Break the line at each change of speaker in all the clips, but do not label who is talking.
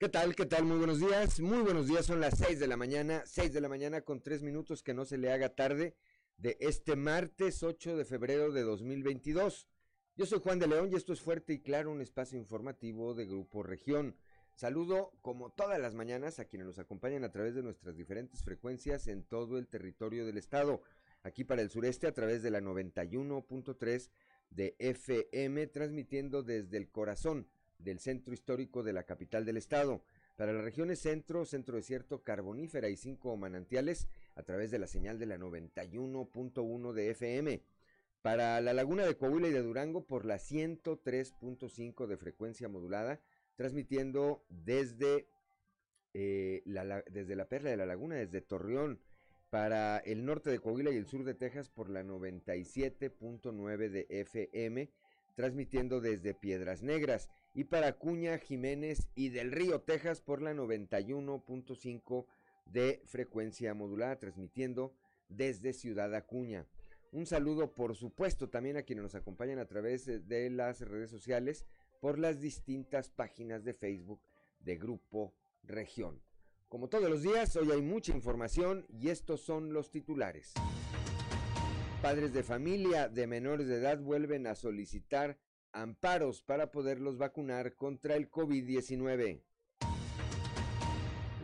¿Qué tal? ¿Qué tal? Muy buenos días. Muy buenos días. Son las 6 de la mañana, 6 de la mañana con 3 minutos que no se le haga tarde de este martes 8 de febrero de 2022. Yo soy Juan de León y esto es Fuerte y Claro, un espacio informativo de Grupo Región. Saludo como todas las mañanas a quienes nos acompañan a través de nuestras diferentes frecuencias en todo el territorio del estado. Aquí para el sureste a través de la 91.3 de FM, transmitiendo desde el corazón del centro histórico de la capital del estado. Para las regiones centro, centro desierto, carbonífera y cinco manantiales a través de la señal de la 91.1 de FM. Para la laguna de Coahuila y de Durango por la 103.5 de frecuencia modulada, transmitiendo desde, eh, la, desde la perla de la laguna, desde Torreón. Para el norte de Coahuila y el sur de Texas por la 97.9 de FM, transmitiendo desde Piedras Negras y para Acuña, Jiménez y del Río, Texas por la 91.5 de frecuencia modulada, transmitiendo desde Ciudad Acuña. Un saludo, por supuesto, también a quienes nos acompañan a través de las redes sociales por las distintas páginas de Facebook de Grupo Región. Como todos los días, hoy hay mucha información y estos son los titulares. Padres de familia de menores de edad vuelven a solicitar amparos para poderlos vacunar contra el COVID-19.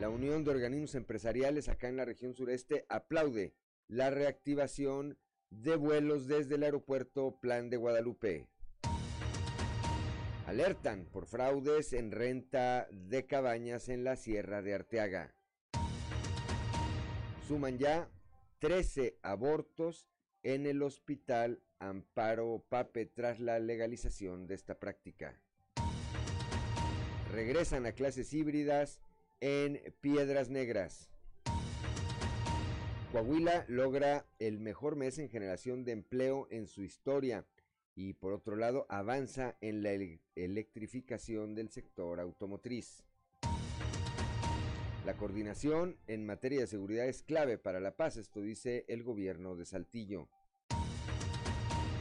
La Unión de Organismos Empresariales acá en la región sureste aplaude la reactivación de vuelos desde el aeropuerto Plan de Guadalupe. Alertan por fraudes en renta de cabañas en la Sierra de Arteaga. Suman ya 13 abortos en el hospital Amparo Pape tras la legalización de esta práctica. Regresan a clases híbridas en Piedras Negras. Coahuila logra el mejor mes en generación de empleo en su historia y por otro lado avanza en la electrificación del sector automotriz. La coordinación en materia de seguridad es clave para la paz, esto dice el gobierno de Saltillo.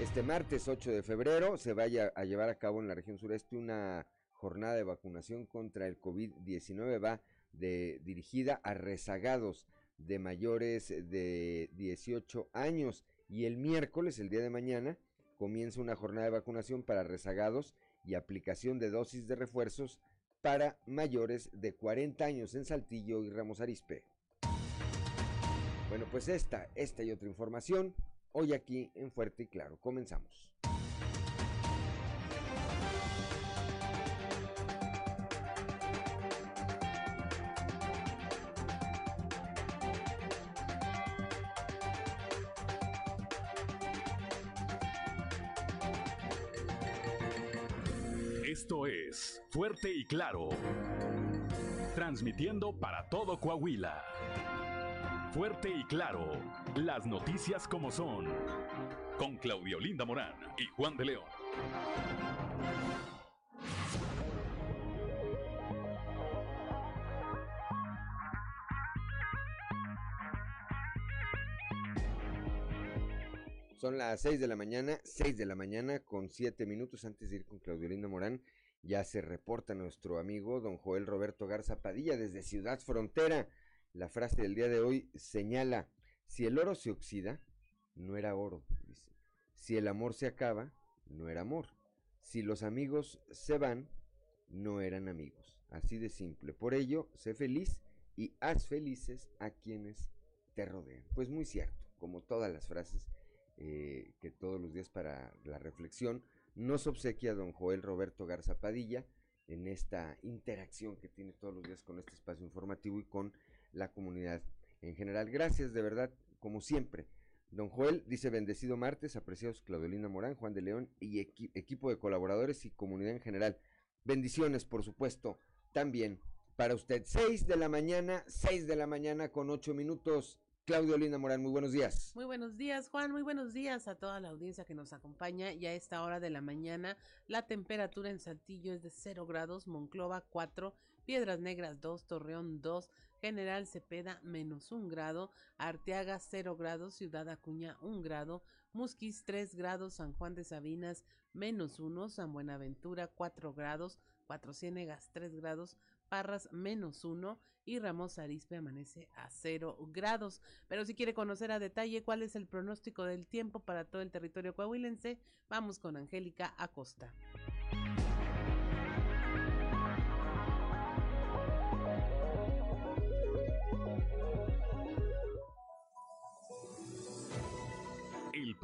Este martes 8 de febrero se vaya a llevar a cabo en la región sureste una jornada de vacunación contra el COVID-19. Va dirigida a rezagados de mayores de 18 años. Y el miércoles, el día de mañana, comienza una jornada de vacunación para rezagados y aplicación de dosis de refuerzos para mayores de 40 años en Saltillo y Ramos Arispe. Bueno, pues esta, esta y otra información hoy aquí en Fuerte y Claro. Comenzamos.
Esto es Fuerte y Claro. Transmitiendo para todo Coahuila. Fuerte y Claro las noticias como son. Con Claudio Linda Morán y Juan de León.
Son las 6 de la mañana, 6 de la mañana con 7 minutos antes de ir con Claudio Linda Morán. Ya se reporta nuestro amigo don Joel Roberto Garza Padilla desde Ciudad Frontera. La frase del día de hoy señala, si el oro se oxida, no era oro, dice. Si el amor se acaba, no era amor. Si los amigos se van, no eran amigos. Así de simple. Por ello, sé feliz y haz felices a quienes te rodean. Pues muy cierto, como todas las frases eh, que todos los días para la reflexión nos obsequia don Joel Roberto Garza Padilla en esta interacción que tiene todos los días con este espacio informativo y con la comunidad en general. Gracias de verdad, como siempre. Don Joel dice bendecido martes, apreciados Claudelina Morán, Juan de León y equipo de colaboradores y comunidad en general. Bendiciones, por supuesto, también para usted. 6 de la mañana, 6 de la mañana con 8 minutos. Claudio Linda Morán, muy buenos días.
Muy buenos días, Juan. Muy buenos días a toda la audiencia que nos acompaña. Ya a esta hora de la mañana, la temperatura en Saltillo es de 0 grados, Monclova 4, Piedras Negras 2, Torreón 2, General Cepeda menos 1 grado, Arteaga 0 grados, Ciudad Acuña 1 grado, Musquis 3 grados, San Juan de Sabinas menos 1, San Buenaventura 4 grados, Cuatro Ciénegas 3 grados, Parras menos uno y Ramos Arispe amanece a cero grados. Pero si quiere conocer a detalle cuál es el pronóstico del tiempo para todo el territorio coahuilense, vamos con Angélica Acosta.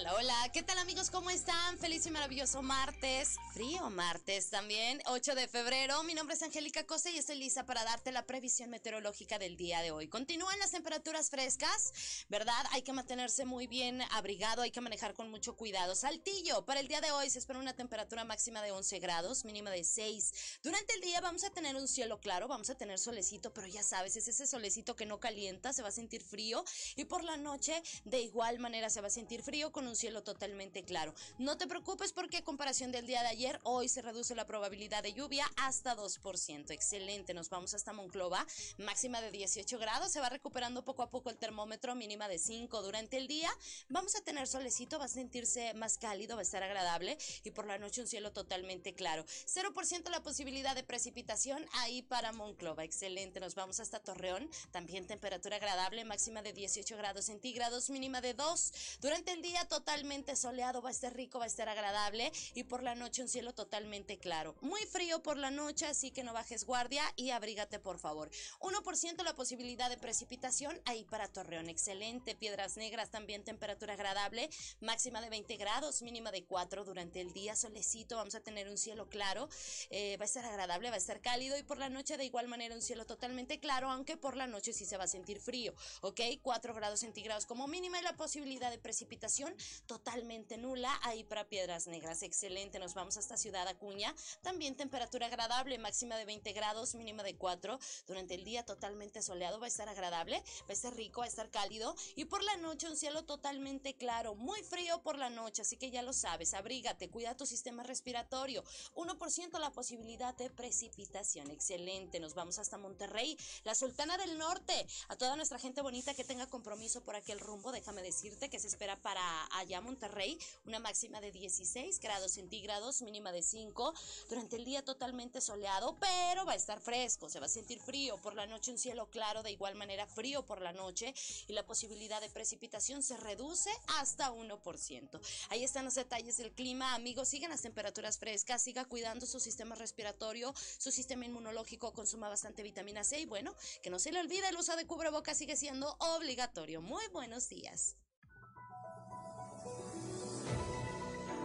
Hola, hola, ¿qué tal amigos? ¿Cómo están? Feliz y maravilloso martes, frío martes también, 8 de febrero. Mi nombre es Angélica Costa y estoy lista para darte la previsión meteorológica del día de hoy. Continúan las temperaturas frescas, ¿verdad? Hay que mantenerse muy bien abrigado, hay que manejar con mucho cuidado. Saltillo, para el día de hoy se espera una temperatura máxima de 11 grados, mínima de 6. Durante el día vamos a tener un cielo claro, vamos a tener solecito, pero ya sabes, es ese solecito que no calienta, se va a sentir frío y por la noche de igual manera se va a sentir frío con un cielo totalmente claro. No te preocupes porque a comparación del día de ayer, hoy se reduce la probabilidad de lluvia hasta 2%. Excelente, nos vamos hasta Monclova, máxima de 18 grados, se va recuperando poco a poco el termómetro, mínima de 5 durante el día. Vamos a tener solecito, va a sentirse más cálido, va a estar agradable y por la noche un cielo totalmente claro. 0% la posibilidad de precipitación ahí para Monclova. Excelente, nos vamos hasta Torreón, también temperatura agradable, máxima de 18 grados centígrados, mínima de 2. Durante el día totalmente soleado, va a estar rico, va a estar agradable y por la noche un cielo totalmente claro. Muy frío por la noche, así que no bajes guardia y abrígate por favor. 1% la posibilidad de precipitación ahí para Torreón. Excelente. Piedras Negras también temperatura agradable, máxima de 20 grados, mínima de 4 durante el día. Solecito, vamos a tener un cielo claro, eh, va a estar agradable, va a estar cálido y por la noche de igual manera un cielo totalmente claro, aunque por la noche sí se va a sentir frío, ¿ok? 4 grados centígrados como mínima y la posibilidad de precipitación totalmente nula ahí para Piedras Negras. Excelente, nos vamos hasta Ciudad Acuña. También temperatura agradable, máxima de 20 grados, mínima de 4. Durante el día totalmente soleado, va a estar agradable, va a estar rico, va a estar cálido. Y por la noche un cielo totalmente claro, muy frío por la noche, así que ya lo sabes, abrígate, cuida tu sistema respiratorio. 1% la posibilidad de precipitación. Excelente, nos vamos hasta Monterrey, la Sultana del Norte. A toda nuestra gente bonita que tenga compromiso por aquel rumbo, déjame decirte que se espera para allá Monterrey una máxima de 16 grados centígrados, mínima de 5. Durante el día totalmente soleado, pero va a estar fresco, se va a sentir frío. Por la noche un cielo claro, de igual manera frío por la noche y la posibilidad de precipitación se reduce hasta 1%. Ahí están los detalles del clima, amigos. Sigan las temperaturas frescas, siga cuidando su sistema respiratorio, su sistema inmunológico, consuma bastante vitamina C y bueno, que no se le olvide el uso de cubrebocas sigue siendo obligatorio. Muy buenos días.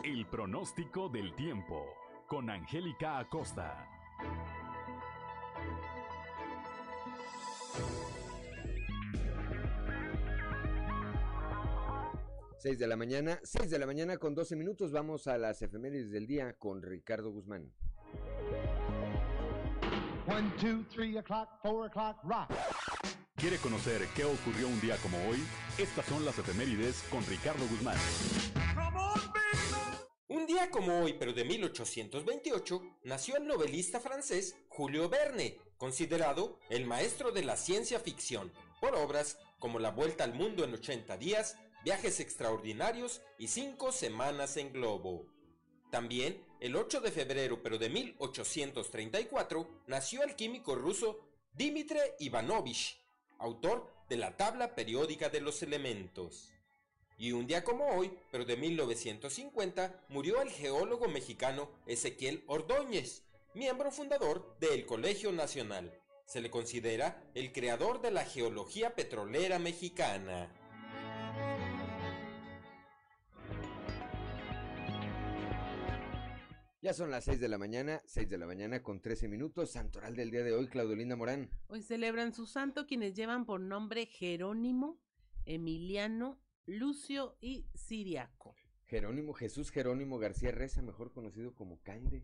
El pronóstico del tiempo con Angélica Acosta.
Seis de la mañana, 6 de la mañana con 12 minutos. Vamos a las efemérides del día con Ricardo Guzmán.
One, two, three o'clock, four o'clock, rock.
¿Quiere conocer qué ocurrió un día como hoy? Estas son las efemérides con Ricardo Guzmán.
Un día como hoy, pero de 1828, nació el novelista francés Julio Verne, considerado el maestro de la ciencia ficción, por obras como La Vuelta al Mundo en 80 días, Viajes Extraordinarios y Cinco Semanas en Globo. También, el 8 de febrero, pero de 1834, nació el químico ruso Dmitri Ivanovich, autor de la tabla periódica de los elementos. Y un día como hoy, pero de 1950, murió el geólogo mexicano Ezequiel Ordóñez, miembro fundador del Colegio Nacional. Se le considera el creador de la geología petrolera mexicana.
Ya son las 6 de la mañana, 6 de la mañana con 13 minutos. Santoral del día de hoy, Claudelina Morán.
Hoy celebran su santo quienes llevan por nombre Jerónimo, Emiliano, Lucio y Siriaco.
Jerónimo, Jesús Jerónimo García Reza, mejor conocido como Cainde,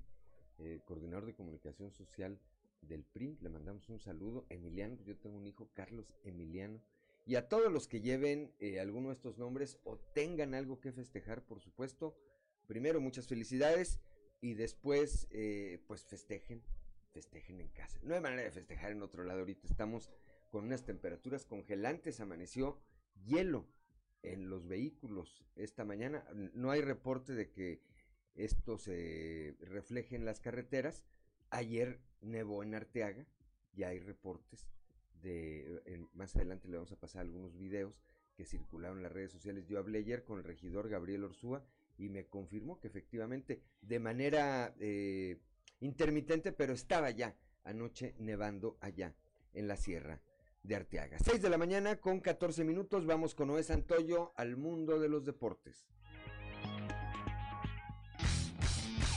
eh, coordinador de comunicación social del PRI. Le mandamos un saludo. Emiliano, yo tengo un hijo, Carlos Emiliano. Y a todos los que lleven eh, alguno de estos nombres o tengan algo que festejar, por supuesto. Primero, muchas felicidades y después, eh, pues festejen, festejen en casa. No hay manera de festejar en otro lado. Ahorita estamos con unas temperaturas congelantes. Amaneció hielo en los vehículos esta mañana. No hay reporte de que esto se refleje en las carreteras. Ayer nevó en Arteaga, ya hay reportes de, más adelante le vamos a pasar algunos videos que circularon en las redes sociales. Yo hablé ayer con el regidor Gabriel Orsúa y me confirmó que efectivamente de manera eh, intermitente, pero estaba ya anoche nevando allá en la sierra de Arteaga. 6 de la mañana con 14 minutos, vamos con Noé Santoyo al mundo de los deportes.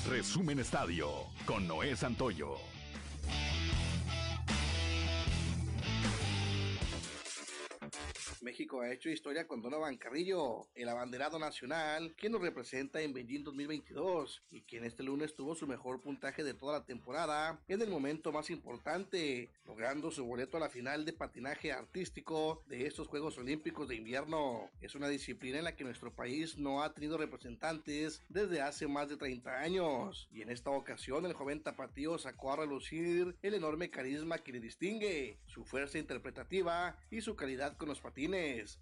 Resumen Estadio con Noé Santoyo.
México ha hecho historia con Donovan Carrillo, el abanderado nacional, quien nos representa en Beijing 2022 y quien este lunes tuvo su mejor puntaje de toda la temporada en el momento más importante, logrando su boleto a la final de patinaje artístico de estos Juegos Olímpicos de invierno. Es una disciplina en la que nuestro país no ha tenido representantes desde hace más de 30 años y en esta ocasión el joven tapatío sacó a relucir el enorme carisma que le distingue, su fuerza interpretativa y su calidad con los patines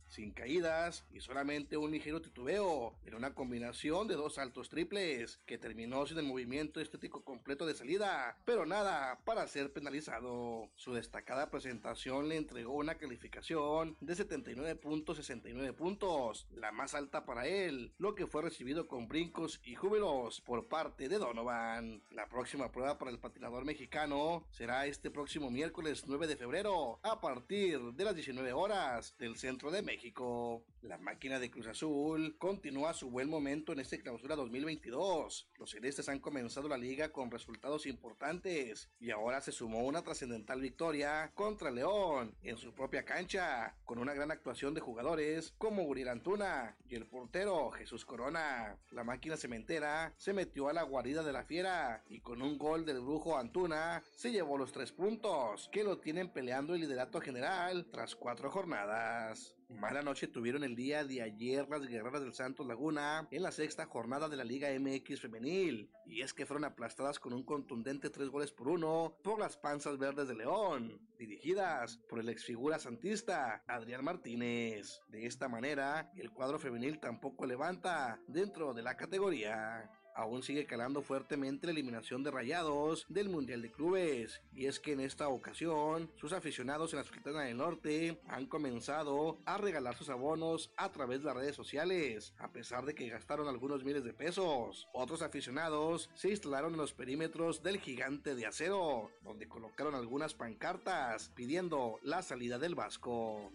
sin caídas y solamente un ligero titubeo, en una combinación de dos saltos triples, que terminó sin el movimiento estético completo de salida, pero nada para ser penalizado. Su destacada presentación le entregó una calificación de 79.69 puntos, la más alta para él, lo que fue recibido con brincos y júbilos por parte de Donovan. La próxima prueba para el patinador mexicano será este próximo miércoles 9 de febrero a partir de las 19 horas del centro de México. La máquina de Cruz Azul continúa su buen momento en este clausura 2022. Los celestes han comenzado la liga con resultados importantes y ahora se sumó una trascendental victoria contra León en su propia cancha, con una gran actuación de jugadores como Uriel Antuna y el portero Jesús Corona. La máquina cementera se metió a la guarida de la fiera y con un gol del brujo Antuna se llevó los tres puntos que lo tienen peleando el liderato general tras cuatro jornadas. Mala noche tuvieron el día de ayer las guerreras del Santos Laguna en la sexta jornada de la Liga MX femenil. Y es que fueron aplastadas con un contundente tres goles por uno por las panzas verdes de León, dirigidas por el exfigura santista Adrián Martínez. De esta manera, el cuadro femenil tampoco levanta dentro de la categoría aún sigue calando fuertemente la eliminación de Rayados del Mundial de Clubes. Y es que en esta ocasión, sus aficionados en la Sultana del Norte han comenzado a regalar sus abonos a través de las redes sociales, a pesar de que gastaron algunos miles de pesos. Otros aficionados se instalaron en los perímetros del gigante de acero, donde colocaron algunas pancartas pidiendo la salida del Vasco.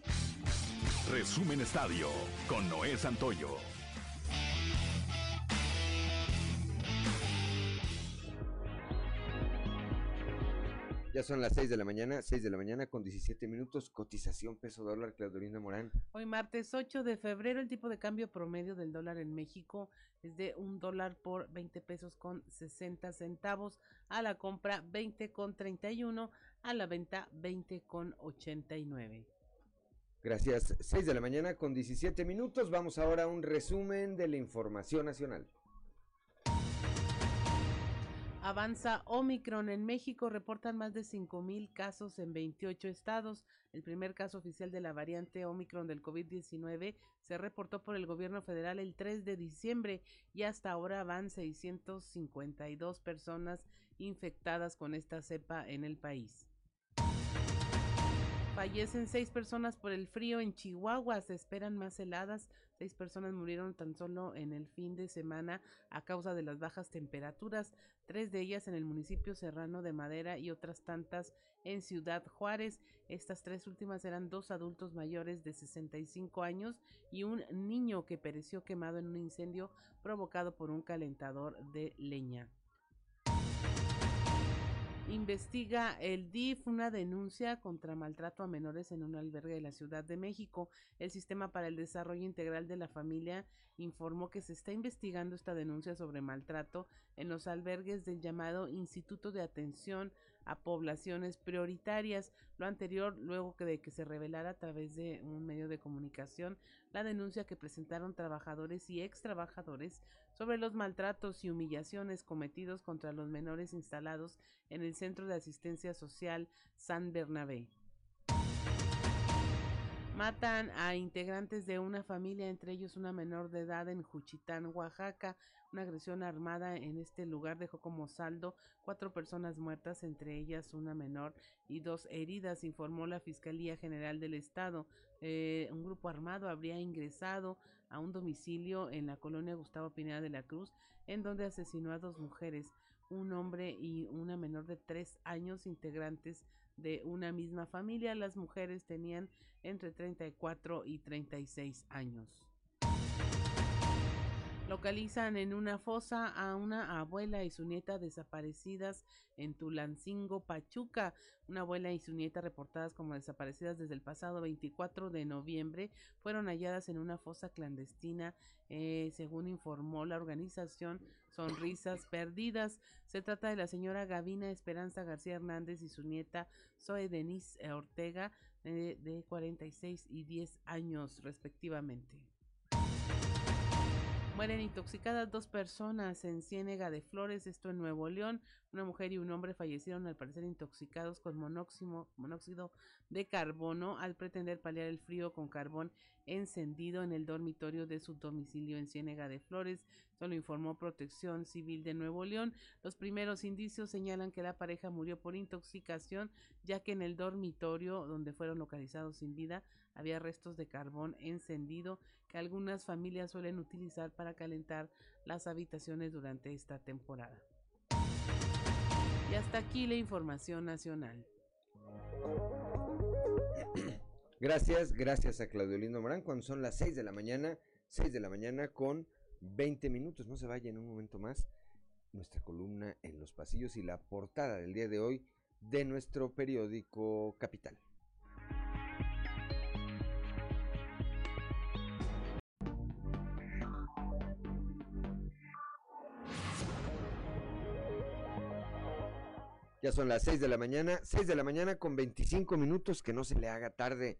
Resumen Estadio con Noé Santoyo.
Ya son las 6 de la mañana, 6 de la mañana con 17 minutos, cotización peso dólar, Claudolina Morán.
Hoy martes 8 de febrero, el tipo de cambio promedio del dólar en México es de un dólar por 20 pesos con 60 centavos, a la compra 20 con 31, a la venta 20 con 89.
Gracias, 6 de la mañana con 17 minutos, vamos ahora a un resumen de la información nacional.
Avanza Omicron en México, reportan más de 5.000 casos en 28 estados. El primer caso oficial de la variante Omicron del COVID-19 se reportó por el gobierno federal el 3 de diciembre y hasta ahora van 652 personas infectadas con esta cepa en el país. Fallecen seis personas por el frío en Chihuahua. Se esperan más heladas. Seis personas murieron tan solo en el fin de semana a causa de las bajas temperaturas. Tres de ellas en el municipio serrano de Madera y otras tantas en Ciudad Juárez. Estas tres últimas eran dos adultos mayores de 65 años y un niño que pereció quemado en un incendio provocado por un calentador de leña. Investiga el DIF una denuncia contra maltrato a menores en un albergue de la Ciudad de México. El Sistema para el Desarrollo Integral de la Familia informó que se está investigando esta denuncia sobre maltrato en los albergues del llamado Instituto de Atención a poblaciones prioritarias. Lo anterior, luego de que se revelara a través de un medio de comunicación la denuncia que presentaron trabajadores y ex trabajadores sobre los maltratos y humillaciones cometidos contra los menores instalados en el Centro de Asistencia Social San Bernabé. Matan a integrantes de una familia, entre ellos una menor de edad en Juchitán, Oaxaca. Una agresión armada en este lugar dejó como saldo cuatro personas muertas, entre ellas una menor y dos heridas, informó la Fiscalía General del Estado. Eh, un grupo armado habría ingresado a un domicilio en la colonia Gustavo Pineda de la Cruz, en donde asesinó a dos mujeres, un hombre y una menor de tres años, integrantes de una misma familia. Las mujeres tenían entre 34 y 36 años. Localizan en una fosa a una abuela y su nieta desaparecidas en Tulancingo, Pachuca. Una abuela y su nieta reportadas como desaparecidas desde el pasado 24 de noviembre fueron halladas en una fosa clandestina, eh, según informó la organización Sonrisas Perdidas. Se trata de la señora Gavina Esperanza García Hernández y su nieta Zoe Denise Ortega, eh, de 46 y 10 años respectivamente. Mueren intoxicadas dos personas en Ciénega de Flores, esto en Nuevo León. Una mujer y un hombre fallecieron al parecer intoxicados con monóxido de carbono al pretender paliar el frío con carbón encendido en el dormitorio de su domicilio en Ciénega de Flores. Esto lo informó Protección Civil de Nuevo León. Los primeros indicios señalan que la pareja murió por intoxicación, ya que en el dormitorio donde fueron localizados sin vida había restos de carbón encendido que algunas familias suelen utilizar para calentar las habitaciones durante esta temporada. Y hasta aquí la información nacional.
Gracias, gracias a Claudio Lindo Morán. Cuando son las 6 de la mañana, 6 de la mañana con 20 minutos. No se vaya en un momento más nuestra columna en los pasillos y la portada del día de hoy de nuestro periódico Capital. Ya son las 6 de la mañana, 6 de la mañana con 25 minutos, que no se le haga tarde.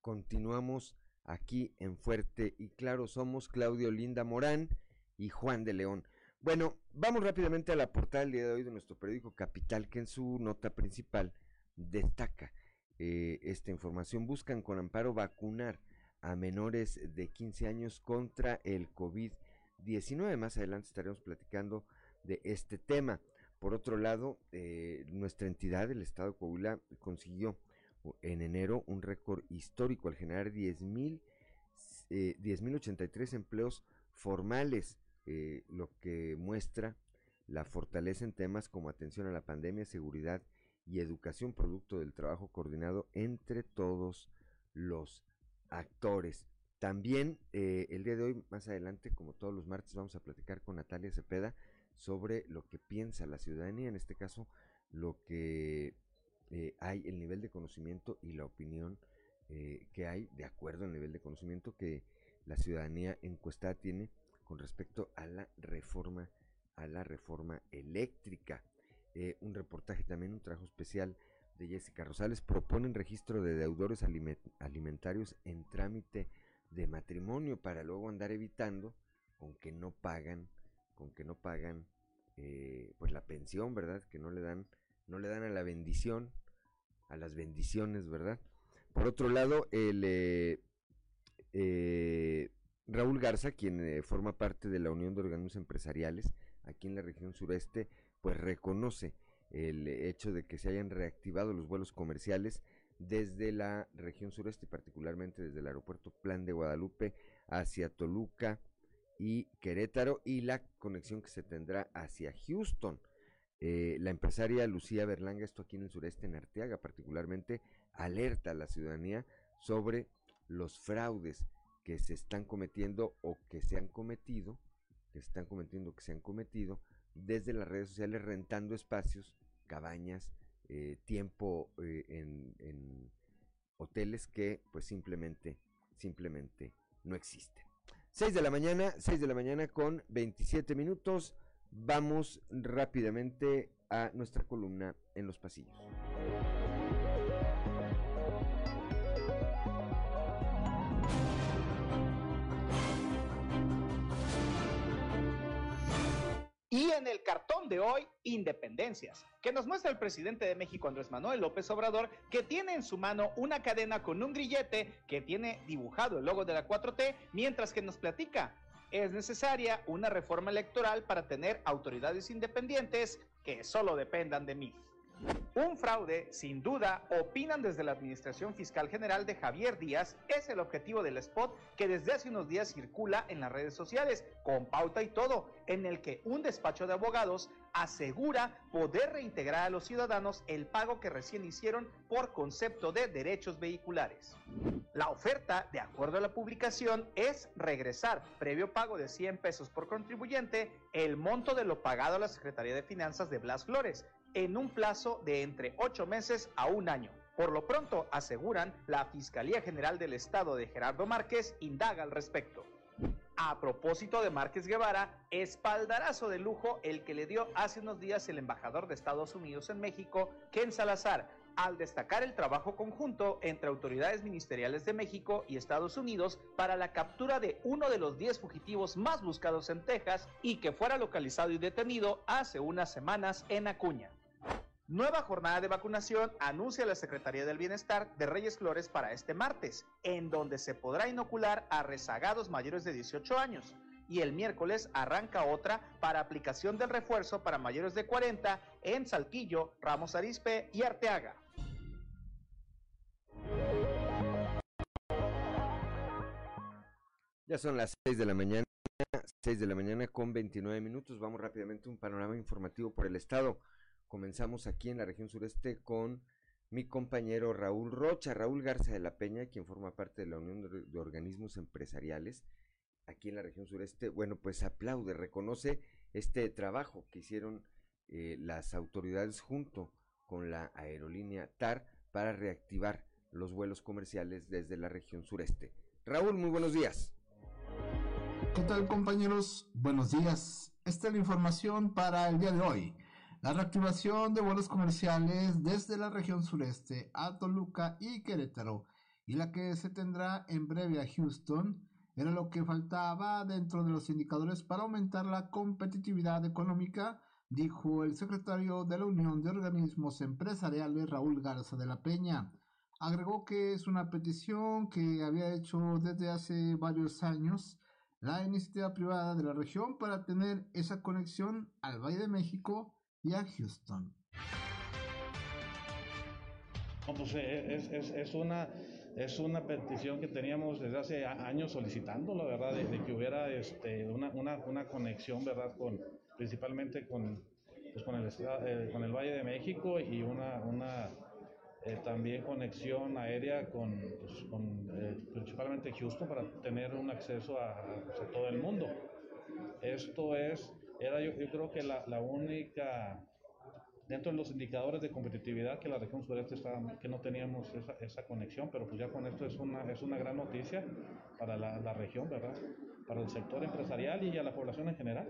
Continuamos aquí en Fuerte y Claro, somos Claudio Linda Morán y Juan de León. Bueno, vamos rápidamente a la portada del día de hoy de nuestro periódico Capital, que en su nota principal destaca eh, esta información. Buscan con amparo vacunar a menores de 15 años contra el COVID-19. Más adelante estaremos platicando de este tema. Por otro lado, eh, nuestra entidad, el Estado Coahuila, consiguió en enero un récord histórico al generar 10.000 eh, 10.083 empleos formales, eh, lo que muestra la fortaleza en temas como atención a la pandemia, seguridad y educación producto del trabajo coordinado entre todos los actores. También eh, el día de hoy, más adelante, como todos los martes, vamos a platicar con Natalia Cepeda sobre lo que piensa la ciudadanía, en este caso lo que eh, hay, el nivel de conocimiento y la opinión eh, que hay de acuerdo al nivel de conocimiento que la ciudadanía encuestada tiene con respecto a la reforma a la reforma eléctrica. Eh, un reportaje también, un trabajo especial de Jessica Rosales, proponen registro de deudores alimentarios en trámite de matrimonio para luego andar evitando con que no pagan con que no pagan eh, pues la pensión, ¿verdad? Que no le dan, no le dan a la bendición, a las bendiciones, ¿verdad? Por otro lado, el eh, eh, Raúl Garza, quien forma parte de la Unión de Organismos Empresariales aquí en la región sureste, pues reconoce el hecho de que se hayan reactivado los vuelos comerciales desde la región sureste, particularmente desde el aeropuerto Plan de Guadalupe hacia Toluca, y Querétaro y la conexión que se tendrá hacia Houston. Eh, la empresaria Lucía Berlanga, esto aquí en el sureste, en Arteaga particularmente, alerta a la ciudadanía sobre los fraudes que se están cometiendo o que se han cometido, que se están cometiendo, que se han cometido desde las redes sociales rentando espacios, cabañas, eh, tiempo eh, en, en hoteles que pues simplemente, simplemente no existen. 6 de la mañana, 6 de la mañana con 27 minutos. Vamos rápidamente a nuestra columna en los pasillos.
Y en el cartón de hoy, independencias, que nos muestra el presidente de México, Andrés Manuel López Obrador, que tiene en su mano una cadena con un grillete que tiene dibujado el logo de la 4T, mientras que nos platica, es necesaria una reforma electoral para tener autoridades independientes que solo dependan de mí. Un fraude, sin duda, opinan desde la Administración Fiscal General de Javier Díaz, es el objetivo del spot que desde hace unos días circula en las redes sociales, con pauta y todo, en el que un despacho de abogados asegura poder reintegrar a los ciudadanos el pago que recién hicieron por concepto de derechos vehiculares. La oferta, de acuerdo a la publicación, es regresar, previo pago de 100 pesos por contribuyente, el monto de lo pagado a la Secretaría de Finanzas de Blas Flores, en un plazo de entre ocho meses a un año. Por lo pronto, aseguran, la Fiscalía General del Estado de Gerardo Márquez indaga al respecto. A propósito de Márquez Guevara, espaldarazo de lujo el que le dio hace unos días el embajador de Estados Unidos en México, Ken Salazar, al destacar el trabajo conjunto entre autoridades ministeriales de México y Estados Unidos para la captura de uno de los 10 fugitivos más buscados en Texas y que fuera localizado y detenido hace unas semanas en Acuña. Nueva jornada de vacunación anuncia la Secretaría del Bienestar de Reyes Flores para este martes, en donde se podrá inocular a rezagados mayores de 18 años. Y el miércoles arranca otra para aplicación del refuerzo para mayores de 40 en Saltillo, Ramos Arizpe y Arteaga.
Ya son las 6 de la mañana, 6 de la mañana con 29 minutos. Vamos rápidamente a un panorama informativo por el estado. Comenzamos aquí en la región sureste con mi compañero Raúl Rocha, Raúl Garza de la Peña, quien forma parte de la Unión de, Organismos Empresariales aquí en la región sureste. Bueno, pues aplaude, reconoce este trabajo que hicieron eh, las autoridades junto con la aerolínea TAR para reactivar los vuelos comerciales desde la región sureste. Raúl, muy buenos días.
¿Qué tal compañeros? Buenos días. Esta es la información para el día de hoy. La reactivación de vuelos comerciales desde la región sureste a Toluca y Querétaro y la que se tendrá en breve a Houston era lo que faltaba dentro de los indicadores para aumentar la competitividad económica, dijo el secretario de la Unión de Organismos Empresariales Raúl Garza de la Peña. Agregó que es una petición que había hecho desde hace varios años la iniciativa privada de la región para tener esa conexión al Valle de México y Houston.
Pues es, es, es, una, es una petición que teníamos desde hace años solicitando, la verdad, de, que hubiera este, una, una, una, conexión, ¿verdad? Con, principalmente con, pues con, el, eh, con el Valle de México y una, una eh, también conexión aérea con, pues, eh, principalmente Houston para tener un acceso a, pues, a, todo el mundo. Esto es, era yo, yo creo que la, la, única, dentro de los indicadores de competitividad que la región sureste estaba, que no teníamos esa, esa, conexión, pero pues ya con esto es una, es una gran noticia para la, la región, ¿verdad? Para el sector empresarial y a la población en general.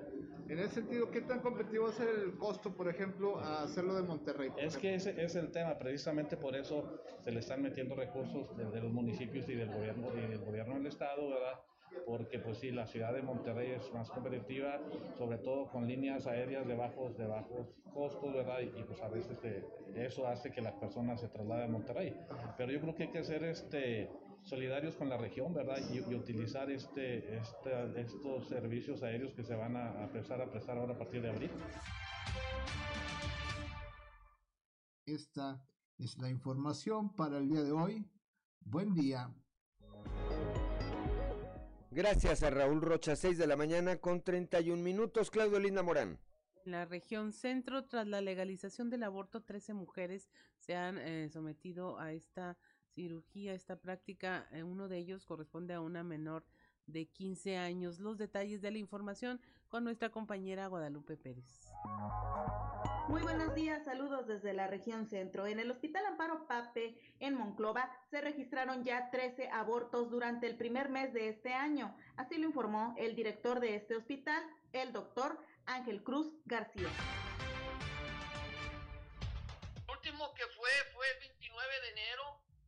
En ese sentido, ¿qué tan competitivo es el costo, por ejemplo, a hacerlo de Monterrey?
Es que ese es el tema, precisamente por eso se le están metiendo recursos de, de los municipios y del gobierno y del gobierno del estado, ¿verdad? Porque pues sí, la ciudad de Monterrey es más competitiva, sobre todo con líneas aéreas de bajos, de bajos costos, ¿verdad? Y, y pues a veces de, eso hace que las personas se trasladen a Monterrey. Pero yo creo que hay que hacer este solidarios con la región, ¿verdad? Y, y utilizar este, este, estos servicios aéreos que se van a, a empezar a prestar ahora a partir de abril.
Esta es la información para el día de hoy. Buen día.
Gracias a Raúl Rocha, 6 de la mañana con 31 minutos. Claudio Linda Morán.
En la región centro, tras la legalización del aborto, 13 mujeres se han eh, sometido a esta cirugía, esta práctica. Eh, uno de ellos corresponde a una menor de 15 años. Los detalles de la información con nuestra compañera Guadalupe Pérez.
Muy buenos días, saludos desde la región centro. En el Hospital Amparo Pape, en Monclova, se registraron ya 13 abortos durante el primer mes de este año. Así lo informó el director de este hospital, el doctor Ángel Cruz García.
El último que fue fue el 29 de enero,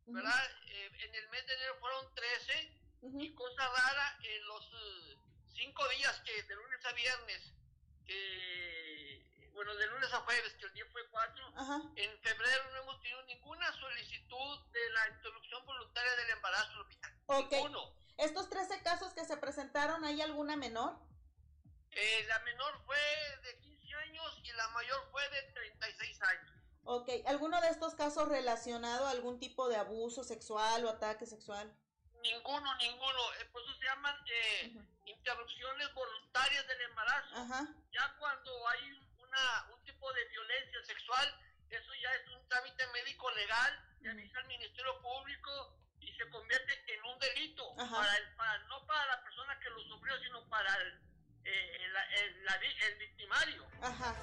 ¿verdad? Uh -huh. eh, en el mes de enero fueron 13 uh -huh. y cosa rara, en los uh, cinco días que de lunes a viernes que de lunes a jueves, que el día fue 4, en febrero no hemos tenido ninguna solicitud de la interrupción voluntaria del embarazo.
Ok. ¿Estos 13 casos que se presentaron, hay alguna menor?
Eh, la menor fue de 15 años y la mayor fue de 36 años.
Ok, ¿alguno de estos casos relacionado a algún tipo de abuso sexual o ataque sexual?
Ninguno, ninguno. Eh, por eso se llaman eh, interrupciones voluntarias del embarazo. Ya cuando hay una, un tipo de violencia sexual, eso ya es un trámite médico legal, se avisa al Ministerio Público y se convierte en un delito. Para el, para, no para la persona que lo sufrió, sino para el, eh, el, el victimario.
Ajá.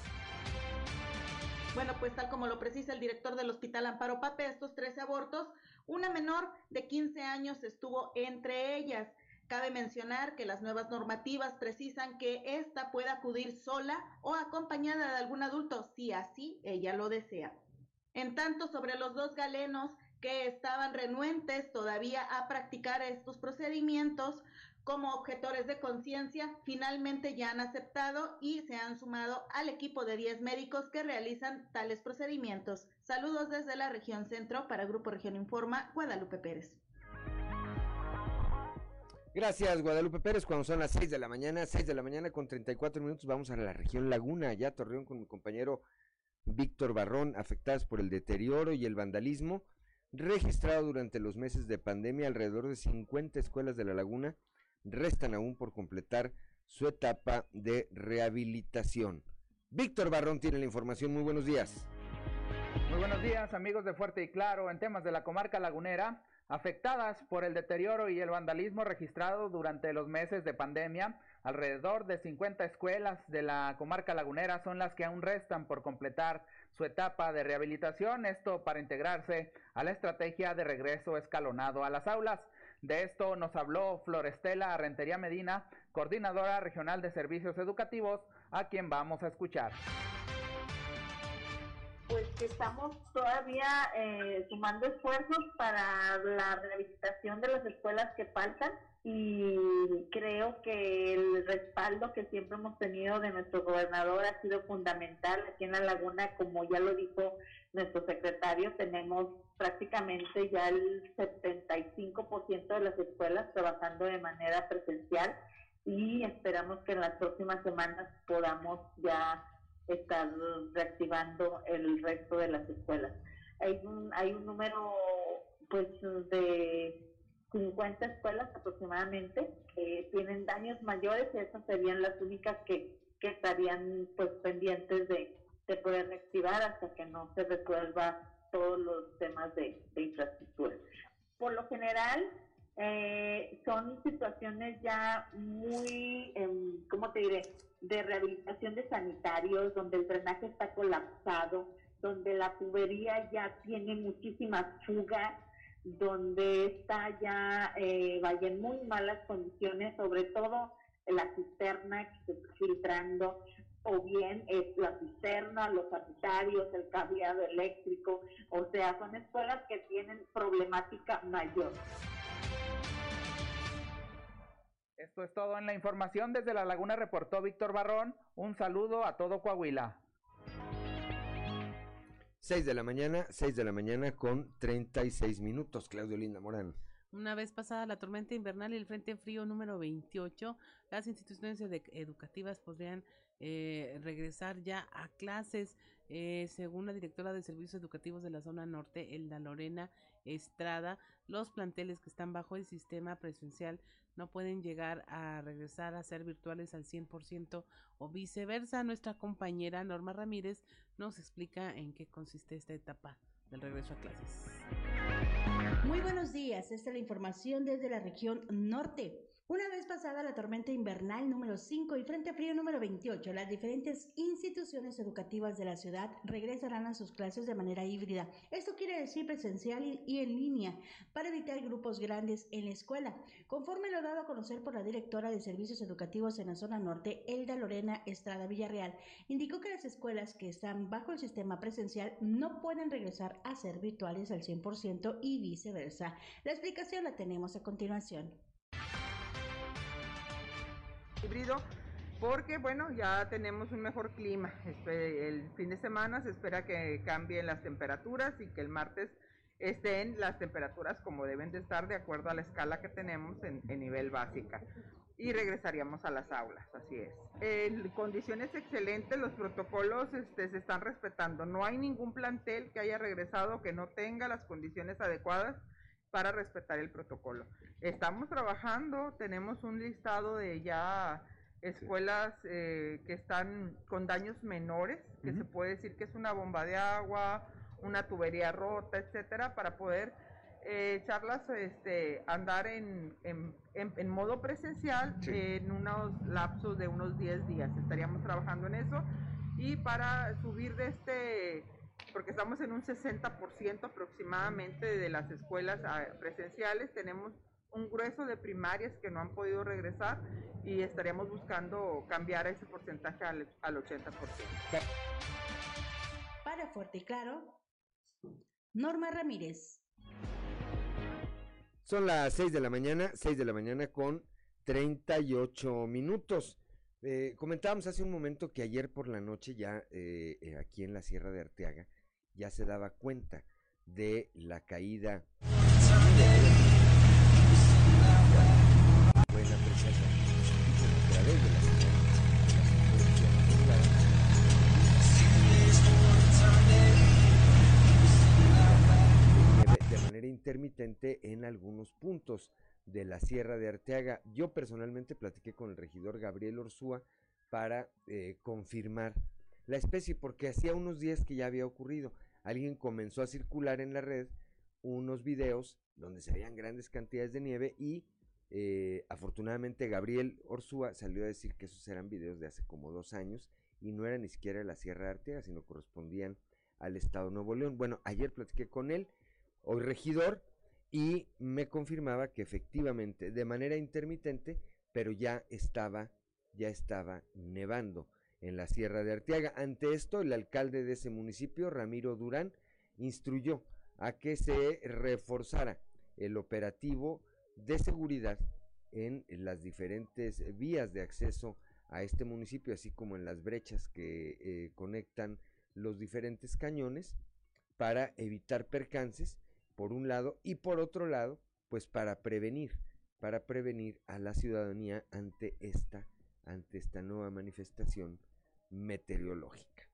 Bueno, pues tal como lo precisa el director del Hospital Amparo Pape, estos 13 abortos, una menor de 15 años estuvo entre ellas. Cabe mencionar que las nuevas normativas precisan que ésta pueda acudir sola o acompañada de algún adulto, si así ella lo desea. En tanto, sobre los dos galenos que estaban renuentes todavía a practicar estos procedimientos, como objetores de conciencia finalmente ya han aceptado y se han sumado al equipo de 10 médicos que realizan tales procedimientos. Saludos desde la región centro para Grupo Región Informa, Guadalupe Pérez.
Gracias, Guadalupe Pérez. Cuando son las 6 de la mañana, 6 de la mañana con 34 minutos, vamos a la región Laguna, allá Torreón, con mi compañero Víctor Barrón, afectadas por el deterioro y el vandalismo registrado durante los meses de pandemia alrededor de 50 escuelas de la Laguna restan aún por completar su etapa de rehabilitación. Víctor Barrón tiene la información. Muy buenos días.
Muy buenos días, amigos de Fuerte y Claro. En temas de la comarca lagunera, afectadas por el deterioro y el vandalismo registrado durante los meses de pandemia, alrededor de 50 escuelas de la comarca lagunera son las que aún restan por completar su etapa de rehabilitación, esto para integrarse a la estrategia de regreso escalonado a las aulas. De esto nos habló Florestela Rentería Medina, coordinadora regional de servicios educativos, a quien vamos a escuchar.
Pues que estamos todavía eh, sumando esfuerzos para la rehabilitación de las escuelas que faltan y creo que el respaldo que siempre hemos tenido de nuestro gobernador ha sido fundamental aquí en la laguna, como ya lo dijo nuestro secretario, tenemos prácticamente ya el 75% de las escuelas trabajando de manera presencial y esperamos que en las próximas semanas podamos ya estar reactivando el resto de las escuelas. Hay un, hay un número pues de 50 escuelas aproximadamente que tienen daños mayores y esas serían las únicas que, que estarían pues pendientes de, de poder reactivar hasta que no se resuelva todos los temas de, infraestructura. Por lo general, eh, son situaciones ya muy, eh, ¿cómo te diré?, de rehabilitación de sanitarios, donde el drenaje está colapsado, donde la tubería ya tiene muchísimas fugas, donde está ya, eh, vaya, en muy malas condiciones, sobre todo la cisterna que se está filtrando, o bien es la cisterna, los sanitarios, el cableado eléctrico, o sea, son escuelas que tienen problemática mayor.
Esto es todo en la información. Desde La Laguna reportó Víctor Barrón. Un saludo a todo Coahuila.
6 de la mañana, 6 de la mañana con 36 minutos. Claudio Linda Morán.
Una vez pasada la tormenta invernal y el frente frío número 28, las instituciones educativas podrían eh, regresar ya a clases. Eh, según la directora de Servicios Educativos de la zona norte, Elda Lorena Estrada, los planteles que están bajo el sistema presencial no pueden llegar a regresar a ser virtuales al 100% o viceversa. Nuestra compañera Norma Ramírez nos explica en qué consiste esta etapa del regreso a clases.
Muy buenos días, esta es la información desde la región norte. Una vez pasada la tormenta invernal número 5 y frente frío número 28, las diferentes instituciones educativas de la ciudad regresarán a sus clases de manera híbrida. Esto quiere decir presencial y en línea para evitar grupos grandes en la escuela. Conforme lo dado a conocer por la directora de Servicios Educativos en la zona norte, Elda Lorena Estrada Villarreal, indicó que las escuelas que están bajo el sistema presencial no pueden regresar a ser virtuales al 100% y viceversa. La explicación la tenemos a continuación
híbrido
porque bueno, ya tenemos un mejor clima. El fin de semana se espera que cambien las temperaturas y que el martes estén las temperaturas como deben de estar de acuerdo a la escala que tenemos en, nivel básica. Y regresaríamos a las aulas, así es. En condiciones excelentes, los protocolos este, se están respetando. No hay ningún plantel que haya regresado que no tenga las condiciones adecuadas para respetar el protocolo. Estamos trabajando, tenemos un listado de ya escuelas eh, que están con daños menores, que se puede decir que es una bomba de agua, una tubería rota, etcétera, para poder eh, echarlas, este, andar en, en, modo presencial en unos lapsos de unos 10 días. Estaríamos trabajando en eso y para subir de este, porque estamos en un 60% aproximadamente de las escuelas ah, presenciales, tenemos un grueso de primarias que no han podido regresar y estaríamos buscando cambiar ese porcentaje al, al 80%.
Para Fuerte y Claro, Norma Ramírez.
Son las 6 de la mañana, 6 de la mañana con 38 minutos. Eh, comentábamos hace un momento que ayer por la noche ya eh, eh, aquí en la Sierra de Arteaga ya se daba cuenta de la caída intermitente en algunos puntos de la Sierra de Arteaga. Yo personalmente platiqué con el regidor Gabriel Orsúa para eh, confirmar la especie, porque hacía unos días que ya había ocurrido. Alguien comenzó a circular en la red unos videos donde se veían grandes cantidades de nieve y eh, afortunadamente Gabriel Orsúa salió a decir que esos eran videos de hace como dos años y no eran ni siquiera la Sierra de Arteaga, sino correspondían al estado Nuevo León. Bueno, ayer platiqué con él hoy regidor, y me confirmaba que efectivamente, de manera intermitente, pero ya estaba, ya estaba nevando en la Sierra de Arteaga. Ante esto, el alcalde de ese municipio, Ramiro Durán, instruyó a que se reforzara el operativo de seguridad en las diferentes vías de acceso a este municipio, así como en las brechas que eh, conectan los diferentes cañones, para evitar percances por un lado, y por otro lado, pues para prevenir, para prevenir a la ciudadanía ante esta, ante esta nueva manifestación meteorológica.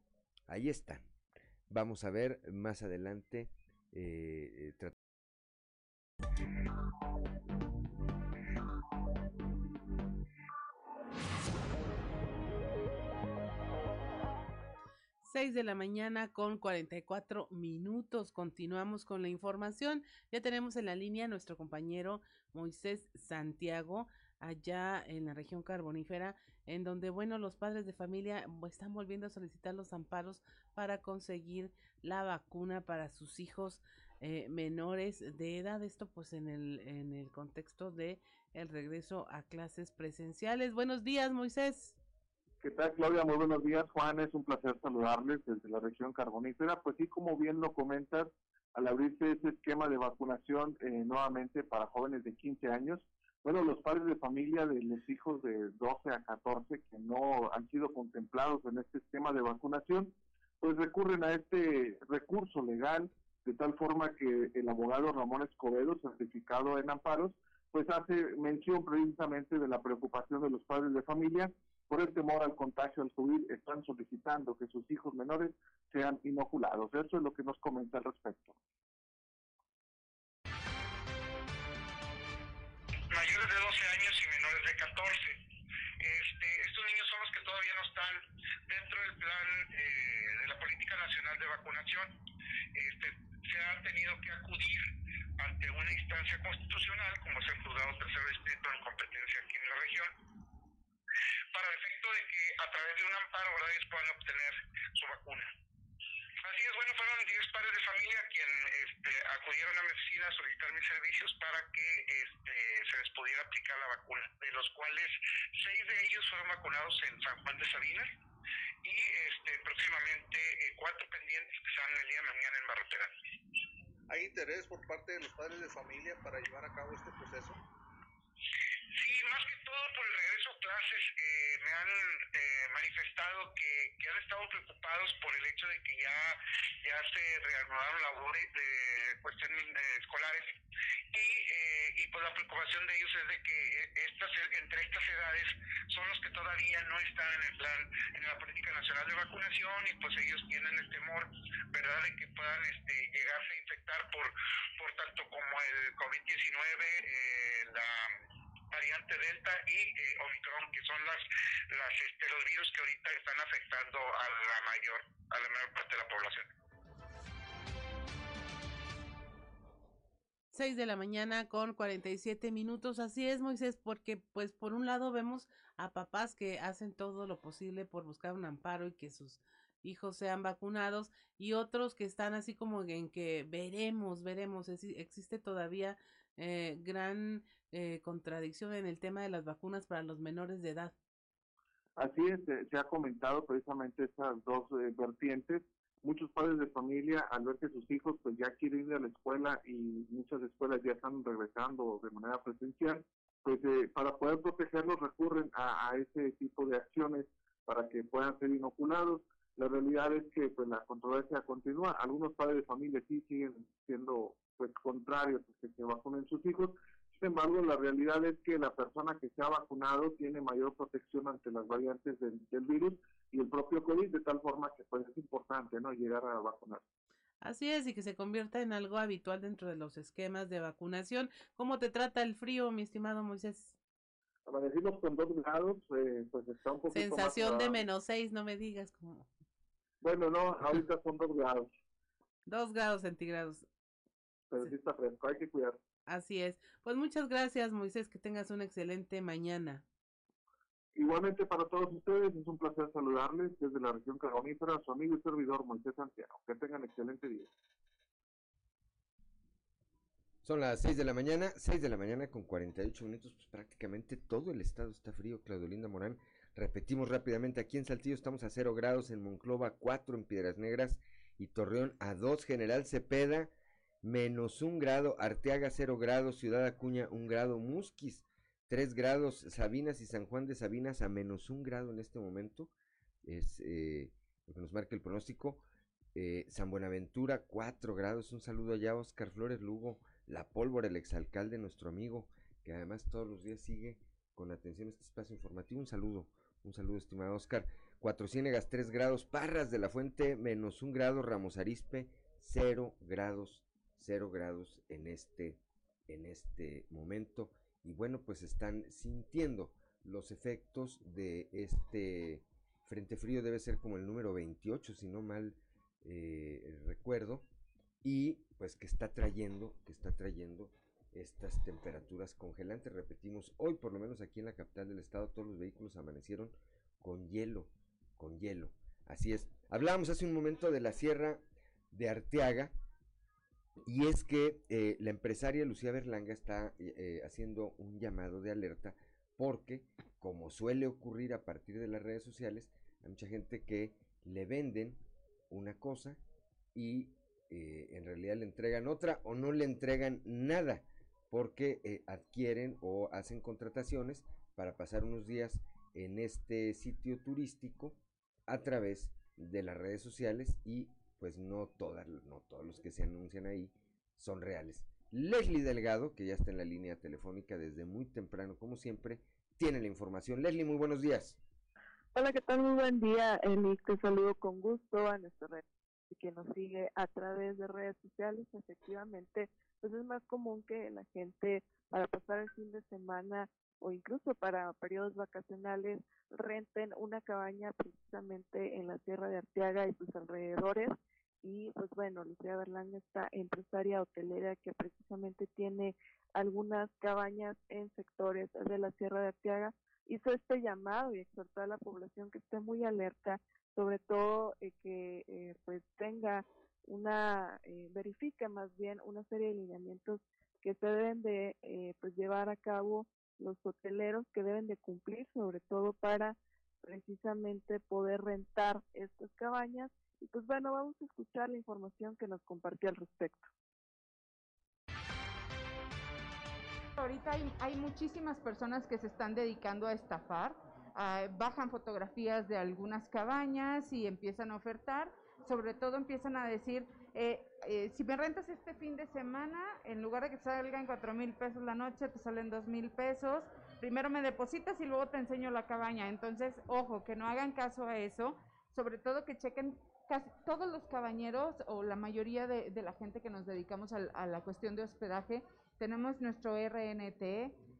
Ahí están. Vamos a ver más adelante. Eh, eh
6 de la mañana con 44 minutos. Continuamos con la información. Ya tenemos en la línea a nuestro compañero Moisés Santiago, allá en la región carbonífera, en donde, bueno, los padres de familia están volviendo a solicitar los amparos para conseguir la vacuna para sus hijos eh, menores de edad. Esto pues en el, en el contexto de el regreso a clases presenciales. Buenos días, Moisés.
¿Qué tal, Claudia? Muy buenos días, Juan. Es un placer saludarles desde la región carbonífera. Pues sí, como bien lo comentas, al abrirse ese esquema de vacunación eh, nuevamente para jóvenes de 15 años, bueno, los padres de familia de los hijos de 12 a 14 que no han sido contemplados en este esquema de vacunación, pues recurren a este recurso legal de tal forma que el abogado Ramón Escobedo, certificado en amparos, pues hace mención precisamente de la preocupación de los padres de familia por el temor al contagio al COVID, están solicitando que sus hijos menores sean inoculados. Eso es lo que nos comenta al respecto.
Dentro del plan eh, de la Política Nacional de Vacunación. Este, se ha tenido que acudir ante una instancia constitucional, como es el juzgado tercero distrito en competencia aquí en la región, para el efecto de que a través de un amparo ellos puedan obtener su vacuna. Así es, bueno, fueron 10 padres de familia quien este, acudieron a medicina a solicitar mis servicios para que este, se les pudiera aplicar la vacuna, de los cuales 6 de ellos fueron vacunados en San Juan de Sabinas y este, próximamente eh, cuatro pendientes que están el día de mañana en Barrotera.
¿Hay interés por parte de los padres de familia para llevar a cabo este proceso?
Todo por el regreso a clases, eh, me han eh, manifestado que, que, han estado preocupados por el hecho de que ya, ya se reanudaron labores de cuestiones escolares y, eh, y pues la preocupación de ellos es de que estas, entre estas edades son los que todavía no están en el plan, en la política nacional de vacunación y pues ellos tienen el temor, ¿verdad?, de que puedan este, llegarse a infectar por, por tanto como el COVID-19, eh, la variante Delta y eh, Omicron, que son las, las este, los virus que ahorita están afectando a la mayor a la mayor parte de la población.
6 de la mañana con 47 minutos. Así es, Moisés, porque pues por un lado vemos a papás que hacen todo lo posible por buscar un amparo y que sus hijos sean vacunados y otros que están así como en que veremos, veremos, existe todavía eh, gran eh, contradicción en el tema de las vacunas para los menores de edad.
Así es, se ha comentado precisamente estas dos eh, vertientes muchos padres de familia al ver que sus hijos pues ya quieren ir a la escuela y muchas escuelas ya están regresando de manera presencial, pues eh, para poder protegerlos recurren a, a, ese tipo de acciones para que puedan ser inoculados. La realidad es que pues la controversia continúa. Algunos padres de familia sí siguen siendo pues contrarios a que se vacunen sus hijos, sin embargo, la realidad es que la persona que se ha vacunado tiene mayor protección ante las variantes del, virus y el propio COVID, de tal forma que pues es importante no llegar a vacunar.
Así es, y que se convierta en algo habitual dentro de los esquemas de vacunación. ¿Cómo te trata el frío, mi estimado Moisés?
Amanecimos con dos grados, eh, pues está un poquito
Sensación de menos seis, no me digas cómo.
Bueno, no, ahorita son dos grados.
Dos grados centígrados.
Pero sí está fresco, hay que cuidar.
Así es. Pues muchas gracias, Moisés, que tengas una excelente mañana.
Igualmente para todos ustedes, es un placer saludarles desde la región carbonífera, su amigo y servidor Moisés Santiago. Que tengan excelente día.
Son las 6 de la mañana, 6 de la mañana con 48 minutos, pues prácticamente todo el estado está frío, Claudio Linda Morán. Repetimos rápidamente, aquí en Saltillo estamos a 0 grados, en Monclova 4, en Piedras Negras y Torreón a 2, General Cepeda menos un grado, Arteaga cero grados, Ciudad Acuña un grado, Musquis tres grados, Sabinas y San Juan de Sabinas a menos un grado en este momento, es eh, lo que nos marca el pronóstico, eh, San Buenaventura cuatro grados, un saludo allá Oscar Flores Lugo, La Pólvora, el exalcalde, nuestro amigo, que además todos los días sigue con atención este espacio informativo, un saludo, un saludo estimado Oscar, Cuatro Ciénegas tres grados, Parras de la Fuente menos un grado, Ramos Arispe cero grados 0 grados en este, en este momento. Y bueno, pues están sintiendo los efectos de este frente frío, debe ser como el número 28, si no mal eh, recuerdo, y pues que está trayendo, que está trayendo estas temperaturas congelantes. Repetimos, hoy por lo menos aquí en la capital del estado todos los vehículos amanecieron con hielo, con hielo. Así es. Hablábamos hace un momento de la sierra de Arteaga, y es que eh, la empresaria Lucía Berlanga está eh, eh, haciendo un llamado de alerta porque, como suele ocurrir a partir de las redes sociales, hay mucha gente que le venden una cosa y en realidad le entregan otra o no le entregan nada porque adquieren o hacen contrataciones para pasar unos días en este sitio turístico a través de las redes sociales y pues no todas, no todos los que se anuncian ahí son reales. Leslie Delgado, que ya está en la línea telefónica desde muy temprano, como siempre, tiene la información. Leslie, muy buenos días.
Hola, ¿qué tal? Muy buen día, Eli. Te saludo con gusto a nuestra red que nos sigue a través de redes sociales. Efectivamente, pues es más común que la gente para pasar el fin de semana o incluso para periodos vacacionales renten una cabaña precisamente en la Sierra de Arteaga y sus alrededores y pues bueno, Lucía Berlanga, esta empresaria hotelera que precisamente tiene algunas cabañas en sectores de la Sierra de Arteaga, hizo este llamado y exhortó a la población que esté muy alerta, sobre todo eh, que eh, pues tenga una, eh, verifique más bien una serie de lineamientos que se deben de eh, pues llevar a cabo los hoteleros que deben de cumplir, sobre todo para precisamente poder rentar estas cabañas y pues bueno, vamos a escuchar la información que nos compartió al respecto.
Ahorita hay, muchísimas personas que se están dedicando a estafar, bajan fotografías de algunas cabañas y empiezan a ofertar, sobre todo empiezan a decir, eh, eh, si me rentas este fin de semana, en lugar de que salgan cuatro mil pesos la noche, te salen dos mil pesos, primero me depositas y luego te enseño la cabaña. Entonces, ojo, que no hagan caso a eso, sobre todo que chequen casi todos los cabañeros o la mayoría de, la gente que nos dedicamos a, la cuestión de hospedaje, tenemos nuestro RNT,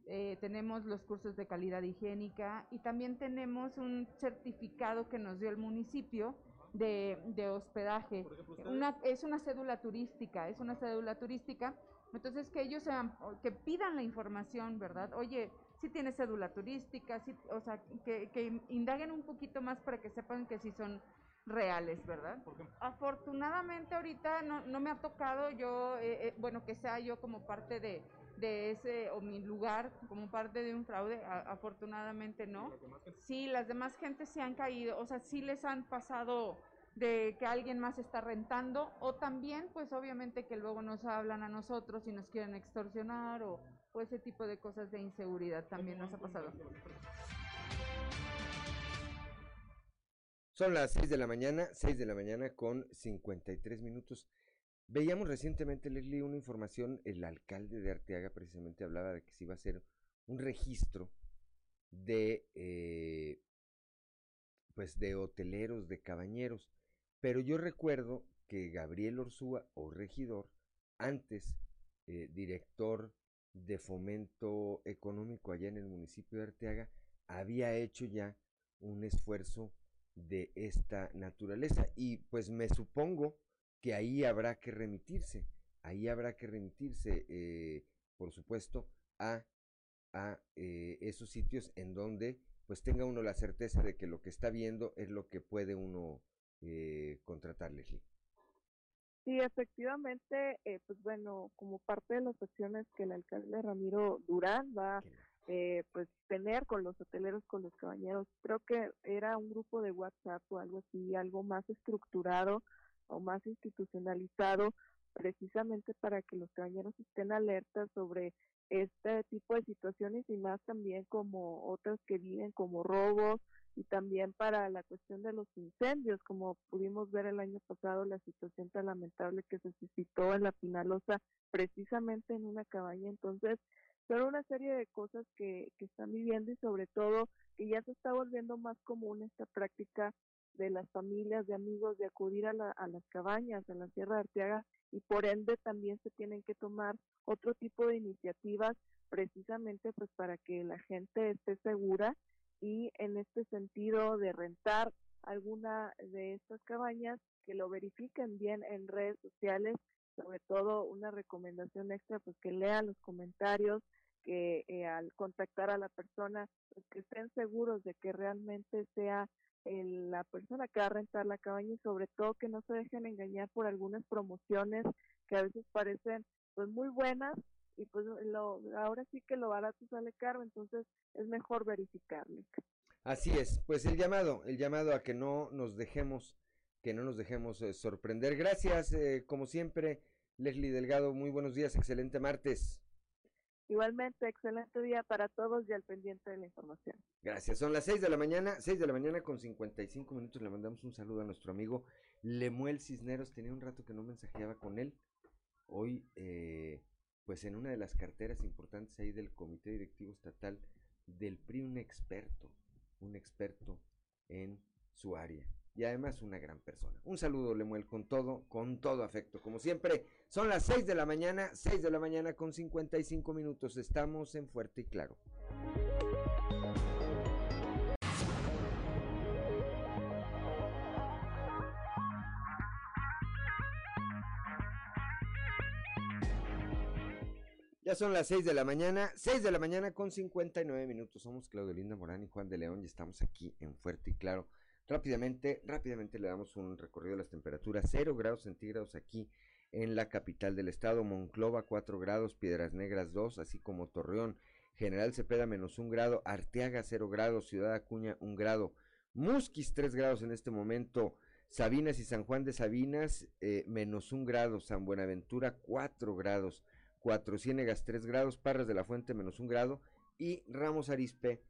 eh, tenemos los cursos de calidad higiénica y también tenemos un certificado que nos dio el municipio de, de hospedaje. Una, es una cédula turística, es una cédula turística. Entonces que ellos sean, que pidan la información, ¿verdad? Oye, si tiene cédula turística, si, o sea, que, que indaguen un poquito más para que sepan que sí son reales, ¿verdad? Afortunadamente ahorita no, no me ha tocado yo, eh, eh, bueno, que sea yo como parte de, de ese, o mi lugar como parte de un fraude, afortunadamente no. Sí, las demás gentes se han caído, o sea, sí les han pasado de que alguien más está rentando, o también, pues obviamente que luego nos hablan a nosotros y nos quieren extorsionar, o, o ese tipo de cosas de inseguridad también nos ha pasado.
Son las 6 de la mañana, 6 de la mañana con 53 minutos. Veíamos recientemente, Leslie, una información, el alcalde de Arteaga precisamente hablaba de que se iba a hacer un registro de, eh, pues de hoteleros, de cabañeros. Pero yo recuerdo que Gabriel Orsúa, o regidor, antes eh, director de fomento económico allá en el municipio de Arteaga, había hecho ya un esfuerzo de esta naturaleza. Y pues me supongo que ahí habrá que remitirse, ahí habrá que remitirse, eh, por supuesto, a, a eh, esos sitios en donde pues tenga uno la certeza de que lo que está viendo es lo que puede uno eh, contratar, Leslie.
Sí, efectivamente, eh, pues bueno, como parte de las acciones que el alcalde Ramiro Durán va eh, pues tener con los hoteleros, con los cabañeros. Creo que era un grupo de WhatsApp o algo así, algo más estructurado o más institucionalizado, precisamente para que los cabañeros estén alertas sobre este tipo de situaciones y más también como otras que viven como robos y también para la cuestión de los incendios, como pudimos ver el año pasado la situación tan lamentable que se suscitó en la Pinalosa precisamente en una cabaña. Entonces, son una serie de cosas que, que están viviendo y sobre todo que ya se está volviendo más común esta práctica de las familias, de amigos, de acudir a, la, a las cabañas, a la Sierra de Arteaga y por ende también se tienen que tomar otro tipo de iniciativas precisamente pues para que la gente esté segura y en este sentido de rentar alguna de estas cabañas que lo verifiquen bien en redes sociales sobre todo una recomendación extra, pues que lean los comentarios, que eh, al contactar a la persona, pues que estén seguros de que realmente sea la persona que va a rentar la cabaña y sobre todo que no se dejen engañar por algunas promociones que a veces parecen pues muy buenas y pues lo, ahora sí que lo barato sale caro, entonces es mejor verificarle.
Así es, pues el llamado, el llamado a que no nos dejemos que no nos dejemos eh, sorprender. Gracias, eh, como siempre, Leslie Delgado, muy buenos días, excelente martes.
Igualmente, excelente día para todos y al pendiente de la información.
Gracias, son las seis de la mañana, seis de la mañana con 55 minutos, le mandamos un saludo a nuestro amigo Lemuel Cisneros, tenía un rato que no mensajeaba con él, hoy eh, pues en una de las carteras importantes ahí del Comité Directivo Estatal del PRI, un experto, un experto en su área y además una gran persona. Un saludo, Lemuel, con todo, con todo afecto. Como siempre, son las 6 de la mañana, 6 de la mañana con 55 minutos. Estamos en Fuerte y Claro. Ya son las 6 de la mañana, 6 de la mañana con 59 minutos. Somos Claudio Linda Morán y Juan de León y estamos aquí en Fuerte y Claro Rápidamente, rápidamente le damos un recorrido de las temperaturas. 0 grados centígrados aquí en la capital del estado, Monclova 4 grados, Piedras Negras 2, así como Torreón, General Cepeda menos 1 grado, Arteaga 0 grados, Ciudad Acuña 1 grado, Musquis 3 grados en este momento, Sabinas y San Juan de Sabinas eh, menos 1 grado, San Buenaventura 4 grados, 4, Ciénegas 3 grados, Parras de la Fuente menos 1 grado. Y Ramos Arispe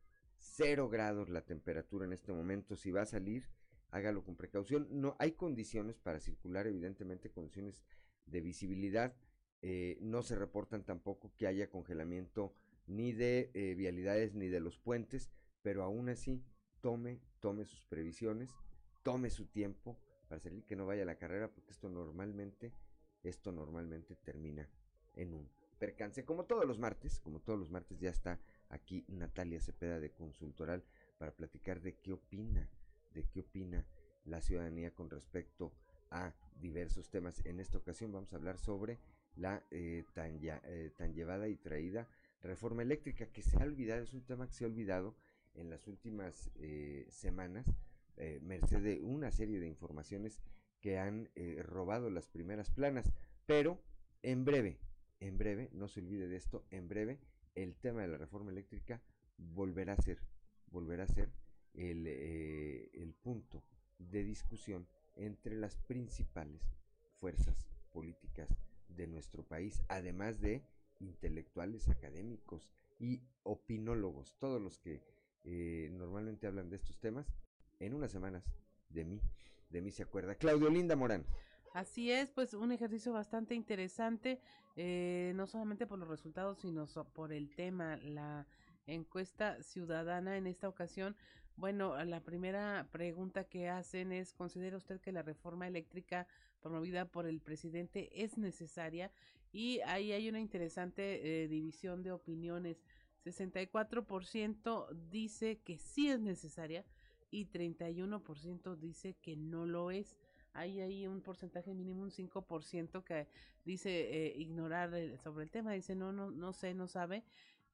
0 grados la temperatura en este momento. Si va a salir, hágalo con precaución. No hay condiciones para circular, evidentemente, condiciones de visibilidad. Eh, no se reportan tampoco que haya congelamiento ni de eh, vialidades ni de los puentes, pero aún así tome, tome sus previsiones, tome su tiempo para salir, que no vaya a la carrera, porque esto normalmente, esto normalmente termina en un percance. Como todos los martes, como todos los martes ya está aquí Natalia Cepeda de Consultoral para platicar de qué opina, de qué opina la ciudadanía con respecto a diversos temas. En esta ocasión vamos a hablar sobre la eh, tan, eh, tan llevada y traída reforma eléctrica que se ha olvidado, es un tema que se ha olvidado en las últimas eh, semanas, merced de una serie de informaciones que han robado las primeras planas, pero en breve, en breve, no se olvide de esto, en breve el tema de la reforma eléctrica volverá a ser, volverá a ser el, el punto de discusión entre las principales fuerzas políticas de nuestro país, además de intelectuales, académicos y opinólogos, todos los que eh, normalmente hablan de estos temas, en unas semanas de mí, de mí se acuerda. Claudio Linda Morán.
Así es, pues un ejercicio bastante interesante, eh, no solamente por los resultados, sino por el tema, la encuesta ciudadana en esta ocasión. Bueno, la primera pregunta que hacen es, ¿considera usted que la reforma eléctrica promovida por el presidente es necesaria? Y ahí hay una interesante eh, división de opiniones. 64% dice que sí es necesaria y 31% dice que no lo es. Hay ahí un porcentaje mínimo, un 5% que dice eh, ignorar sobre el tema, dice no, no, no sé, no sabe.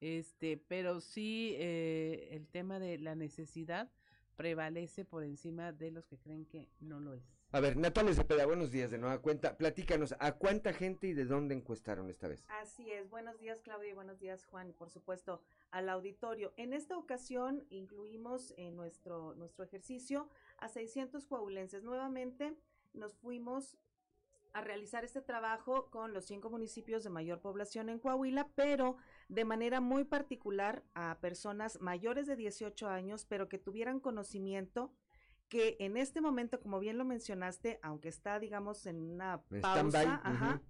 Este, pero sí eh, el tema de la necesidad prevalece por encima de los que creen que no lo es.
A ver, Natalia Cepeda, buenos días de nueva cuenta. Platícanos, ¿a cuánta gente y de dónde encuestaron esta vez?
Así es, buenos días Claudia y buenos días Juan por supuesto al auditorio. En esta ocasión incluimos en nuestro, nuestro ejercicio a 600 coahuilenses. Nuevamente nos fuimos a realizar este trabajo con los cinco municipios de mayor población en Coahuila, pero de manera muy particular a personas mayores de 18 años, pero que tuvieran conocimiento que en este momento, como bien lo mencionaste, aunque está, digamos, en una pausa,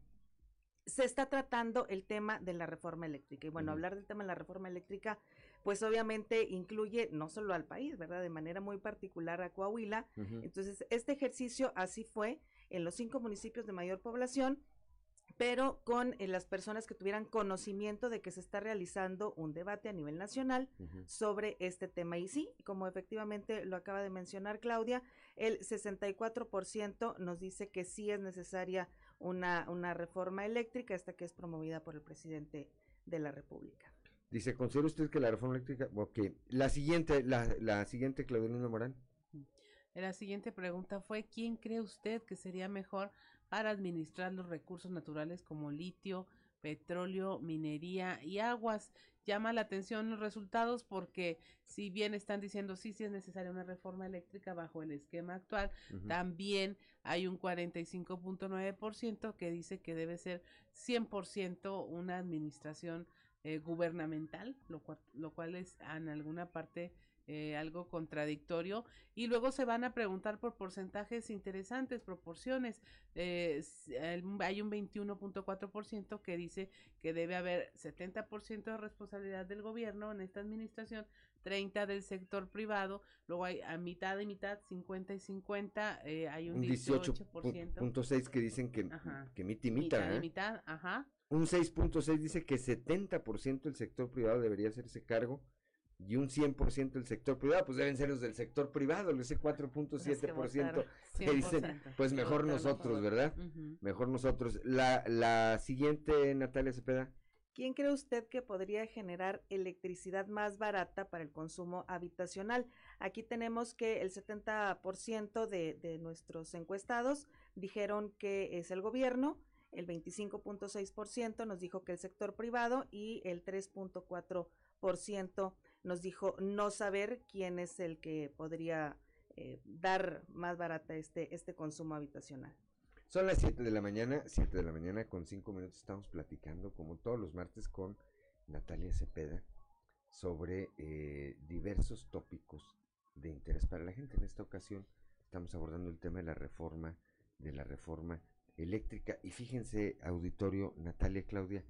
se está tratando el tema de la reforma eléctrica. Y bueno, hablar del tema de la reforma eléctrica, pues obviamente incluye no solo al país, ¿verdad? De manera muy particular a Coahuila. Entonces, este ejercicio así fue en los cinco municipios de mayor población pero con eh, las personas que tuvieran conocimiento de que se está realizando un debate a nivel nacional sobre este tema. Y sí, como efectivamente lo acaba de mencionar Claudia, el 64% nos dice que sí es necesaria una, una reforma eléctrica, esta que es promovida por el presidente de la República.
Dice, ¿considera usted que la reforma eléctrica? Ok, la siguiente, la, la siguiente, Claudelina Morán.
La siguiente pregunta fue, ¿quién cree usted que sería mejor para administrar los recursos naturales como litio, petróleo, minería y aguas. Llama la atención los resultados porque si bien están diciendo sí, sí es necesaria una reforma eléctrica bajo el esquema actual, también hay un 45.9% que dice que debe ser 100% una administración eh, gubernamental, lo cual, es en alguna parte eh, algo contradictorio y luego se van a preguntar por porcentajes interesantes, proporciones. Eh, hay un 21.4% que dice que debe haber 70% de responsabilidad del gobierno en esta administración, 30 del sector privado, luego hay a mitad y mitad, 50 y 50, eh, hay un, 18%.
que dicen que, que mitad y mitad.
mitad, ajá.
Un 6.6 dice que 70% del sector privado debería hacerse cargo y un 100% del sector privado, pues deben ser los del sector privado, ese 4.7% que dicen, pues mejor nosotros, ¿verdad? Mejor nosotros. La, la siguiente, Natalia Cepeda.
¿Quién cree usted que podría generar electricidad más barata para el consumo habitacional? Aquí tenemos que el 70% de, de nuestros encuestados dijeron que es el gobierno, el 25.6% nos dijo que el sector privado y el 3.4% nos dijo no saber quién es el que podría eh, dar más barata este, este consumo habitacional.
Son las 7 de la mañana, 7 de la mañana con 5 minutos estamos platicando como todos los martes con Natalia Cepeda sobre eh, diversos tópicos de interés para la gente. En esta ocasión estamos abordando el tema de la reforma, de la reforma eléctrica. Y fíjense, auditorio, Natalia, Claudia,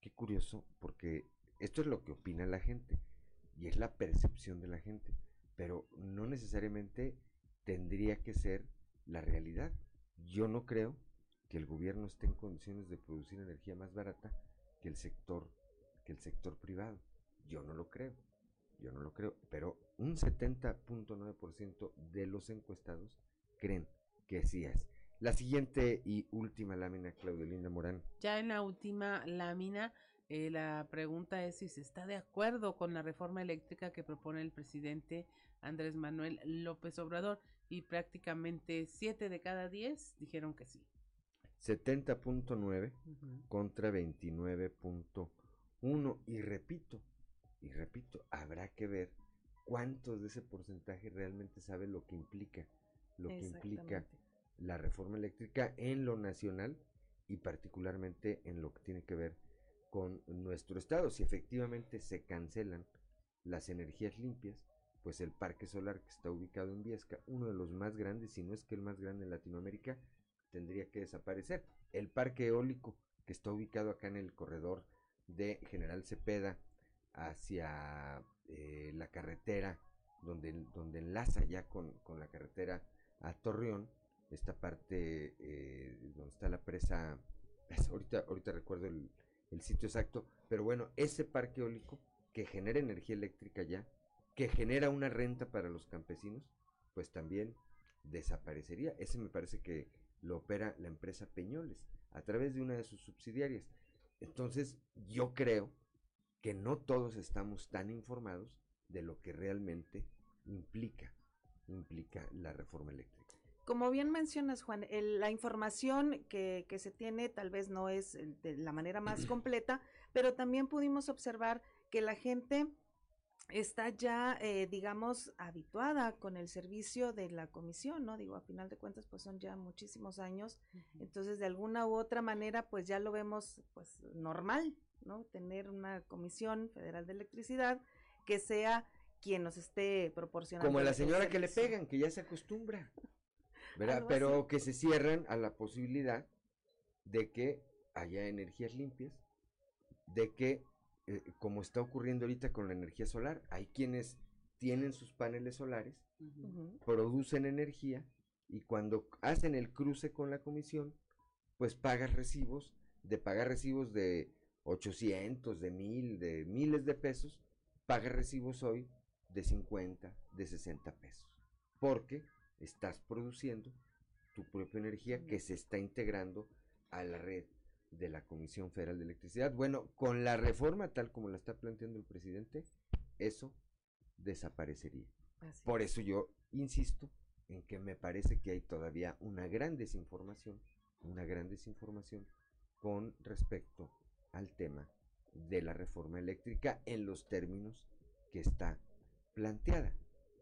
qué curioso, porque esto es lo que opina la gente y es la percepción de la gente, pero no necesariamente tendría que ser la realidad. Yo no creo que el gobierno esté en condiciones de producir energía más barata que el sector que el sector privado. Yo no lo creo. Yo no lo creo, pero un 70.9% de los encuestados creen que sí es. La siguiente y última lámina, Claudia Linda Morán.
Ya en la última lámina, eh, la pregunta es si se está de acuerdo con la reforma eléctrica que propone el presidente Andrés Manuel López Obrador y prácticamente 7 de cada 10 dijeron que sí.
70.9 contra 29.1 y repito, y repito, habrá que ver cuántos de ese porcentaje realmente sabe lo que implica, lo que implica la reforma eléctrica en lo nacional y particularmente en lo que tiene que ver con nuestro estado. Si efectivamente se cancelan las energías limpias, pues el parque solar que está ubicado en Viesca, uno de los más grandes, si no es que el más grande en Latinoamérica, tendría que desaparecer. El parque eólico que está ubicado acá en el corredor de General Cepeda hacia eh, la carretera donde, donde enlaza ya con, la carretera a Torreón, esta parte eh, donde está la presa, pues, ahorita, ahorita recuerdo el, el sitio exacto, pero bueno, ese parque eólico que genera energía eléctrica ya, que genera una renta para los campesinos, pues también desaparecería. Ese me parece que lo opera la empresa Peñoles a través de una de sus subsidiarias. Entonces, yo creo que no todos estamos tan informados de lo que realmente implica, implica la reforma eléctrica.
Como bien mencionas, Juan, la información que, que, se tiene tal vez no es de la manera más completa, pero también pudimos observar que la gente está ya, eh, digamos, habituada con el servicio de la comisión, ¿no? Digo, a final de cuentas, pues son ya muchísimos años, entonces de alguna u otra manera, pues ya lo vemos, pues normal, ¿no? Tener una comisión federal de electricidad que sea quien nos esté proporcionando.
Como la señora que le pegan, que ya se acostumbra, ¿verdad? Pero que se cierran a la posibilidad de que haya energías limpias, de que eh, como está ocurriendo ahorita con la energía solar. Hay quienes tienen sus paneles solares, producen energía y cuando hacen el cruce con la comisión, pues pagas recibos, de pagar recibos de 800, de mil, de miles de pesos, pagas recibos hoy de 50, de 60 pesos, porque estás produciendo tu propia energía que se está integrando a la red de la Comisión Federal de Electricidad. Bueno, con la reforma tal como la está planteando el presidente, eso desaparecería. Por eso yo insisto en que me parece que hay todavía una gran desinformación, una gran desinformación con respecto al tema de la reforma eléctrica en los términos que está planteada.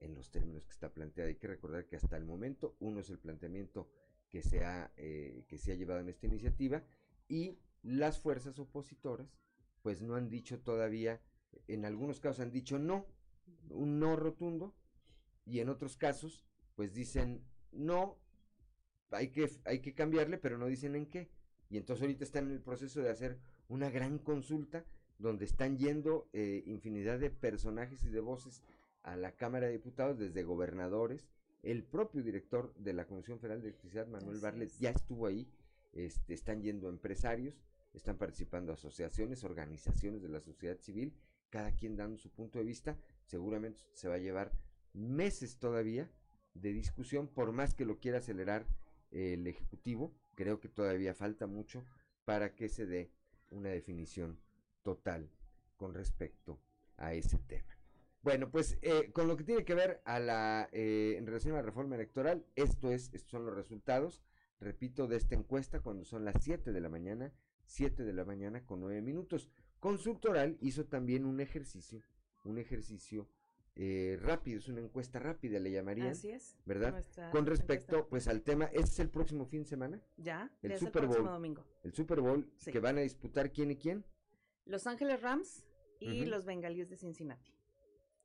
En los términos que está planteada. Hay que recordar que hasta el momento uno es el planteamiento que se ha, eh, que se ha llevado en esta iniciativa y las fuerzas opositoras pues no han dicho todavía, en algunos casos han dicho no, un no rotundo, y en otros casos pues dicen no, hay que, hay que cambiarle, pero no dicen en qué. Y entonces ahorita están en el proceso de hacer una gran consulta donde están yendo eh, infinidad de personajes y de voces a la Cámara de Diputados, desde gobernadores, el propio director de la Comisión Federal de Electricidad, Manuel Barlet, ya estuvo ahí, este, están yendo empresarios, están participando asociaciones, organizaciones de la sociedad civil, cada quien dando su punto de vista, seguramente se va a llevar meses todavía de discusión, por más que lo quiera acelerar el Ejecutivo, creo que todavía falta mucho para que se dé una definición total con respecto a ese tema. Bueno, pues eh, con lo que tiene que ver a la eh, en relación a la reforma electoral, esto es, estos son los resultados repito, de esta encuesta cuando son las 7 de la mañana, 7 de la mañana con 9 minutos. Consultoral hizo también un ejercicio, un ejercicio eh, rápido, es una encuesta rápida, le llamarían.
Así es.
¿Verdad? Con respecto, pues, al tema, ¿este es el próximo fin de semana?
Ya,
el Super
el
Bowl.
próximo domingo.
El Super Bowl, que van a disputar quién y quién.
Los Ángeles Rams y los Bengalíes de Cincinnati.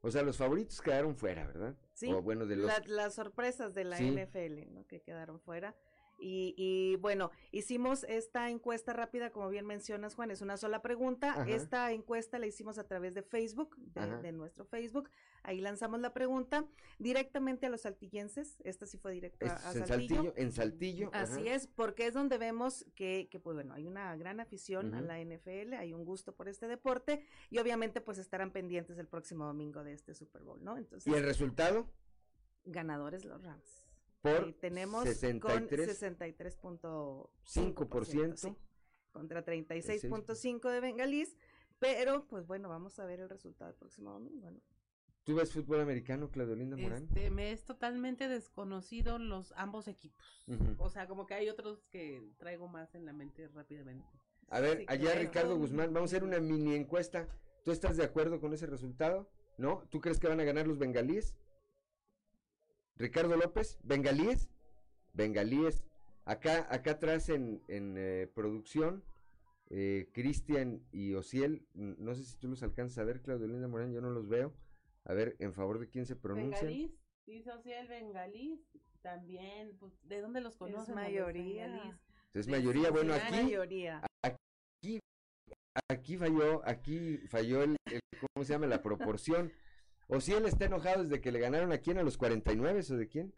O sea, los favoritos quedaron fuera, ¿verdad?
Sí,
O bueno, de los...
la- las sorpresas de la
Sí.
NFL, ¿no? Que quedaron fuera. Y, y, bueno, hicimos esta encuesta rápida, como bien mencionas, Juan, es una sola pregunta.
Ajá.
Esta encuesta la hicimos a través de Facebook, de, de nuestro Facebook. Ahí lanzamos la pregunta directamente a los saltillenses. Esta sí fue directa a
en
Saltillo.
Saltillo, en Saltillo.
Así
ajá.
es, porque es donde vemos que, que, pues bueno, hay una gran afición a la NFL, hay un gusto por este deporte y obviamente pues estarán pendientes el próximo domingo de este Super Bowl, ¿no? Entonces,
¿Y el resultado?
ganadores los Rams.
Por
tenemos
63.
con 63.5%,
5%.
sí, contra 36.5 de Bengalís, pero pues bueno, vamos a ver el resultado el próximo domingo, ¿no?
¿Tú ves fútbol americano, Claudio Linda Morán?
Este, me es totalmente desconocido los ambos equipos. O sea, como que hay otros que traigo más en la mente rápidamente.
A ver,
Sí,
allá
claro.
Ricardo Guzmán, vamos a hacer una mini encuesta. ¿Tú estás de acuerdo con ese resultado? ¿No? ¿Tú crees que van a ganar los bengalíes? Ricardo López, ¿bengalíes? Bengalíes. Acá, acá atrás en, en eh, producción, eh, Cristian y Ociel, no sé si tú los alcanzas a ver, Claudio Linda Morán, yo no los veo. A ver, ¿en favor de quién se pronuncia?
Bengalís, dice el bengalís, también, pues, ¿de dónde los conocen? a los
mayoría.
bengalís?
Es mayoría, bueno, aquí,
mayoría.
aquí, aquí falló, aquí falló el, el- ¿cómo se llama? La proporción. O si él está enojado desde que le ganaron a quién, a los 49 o de quién?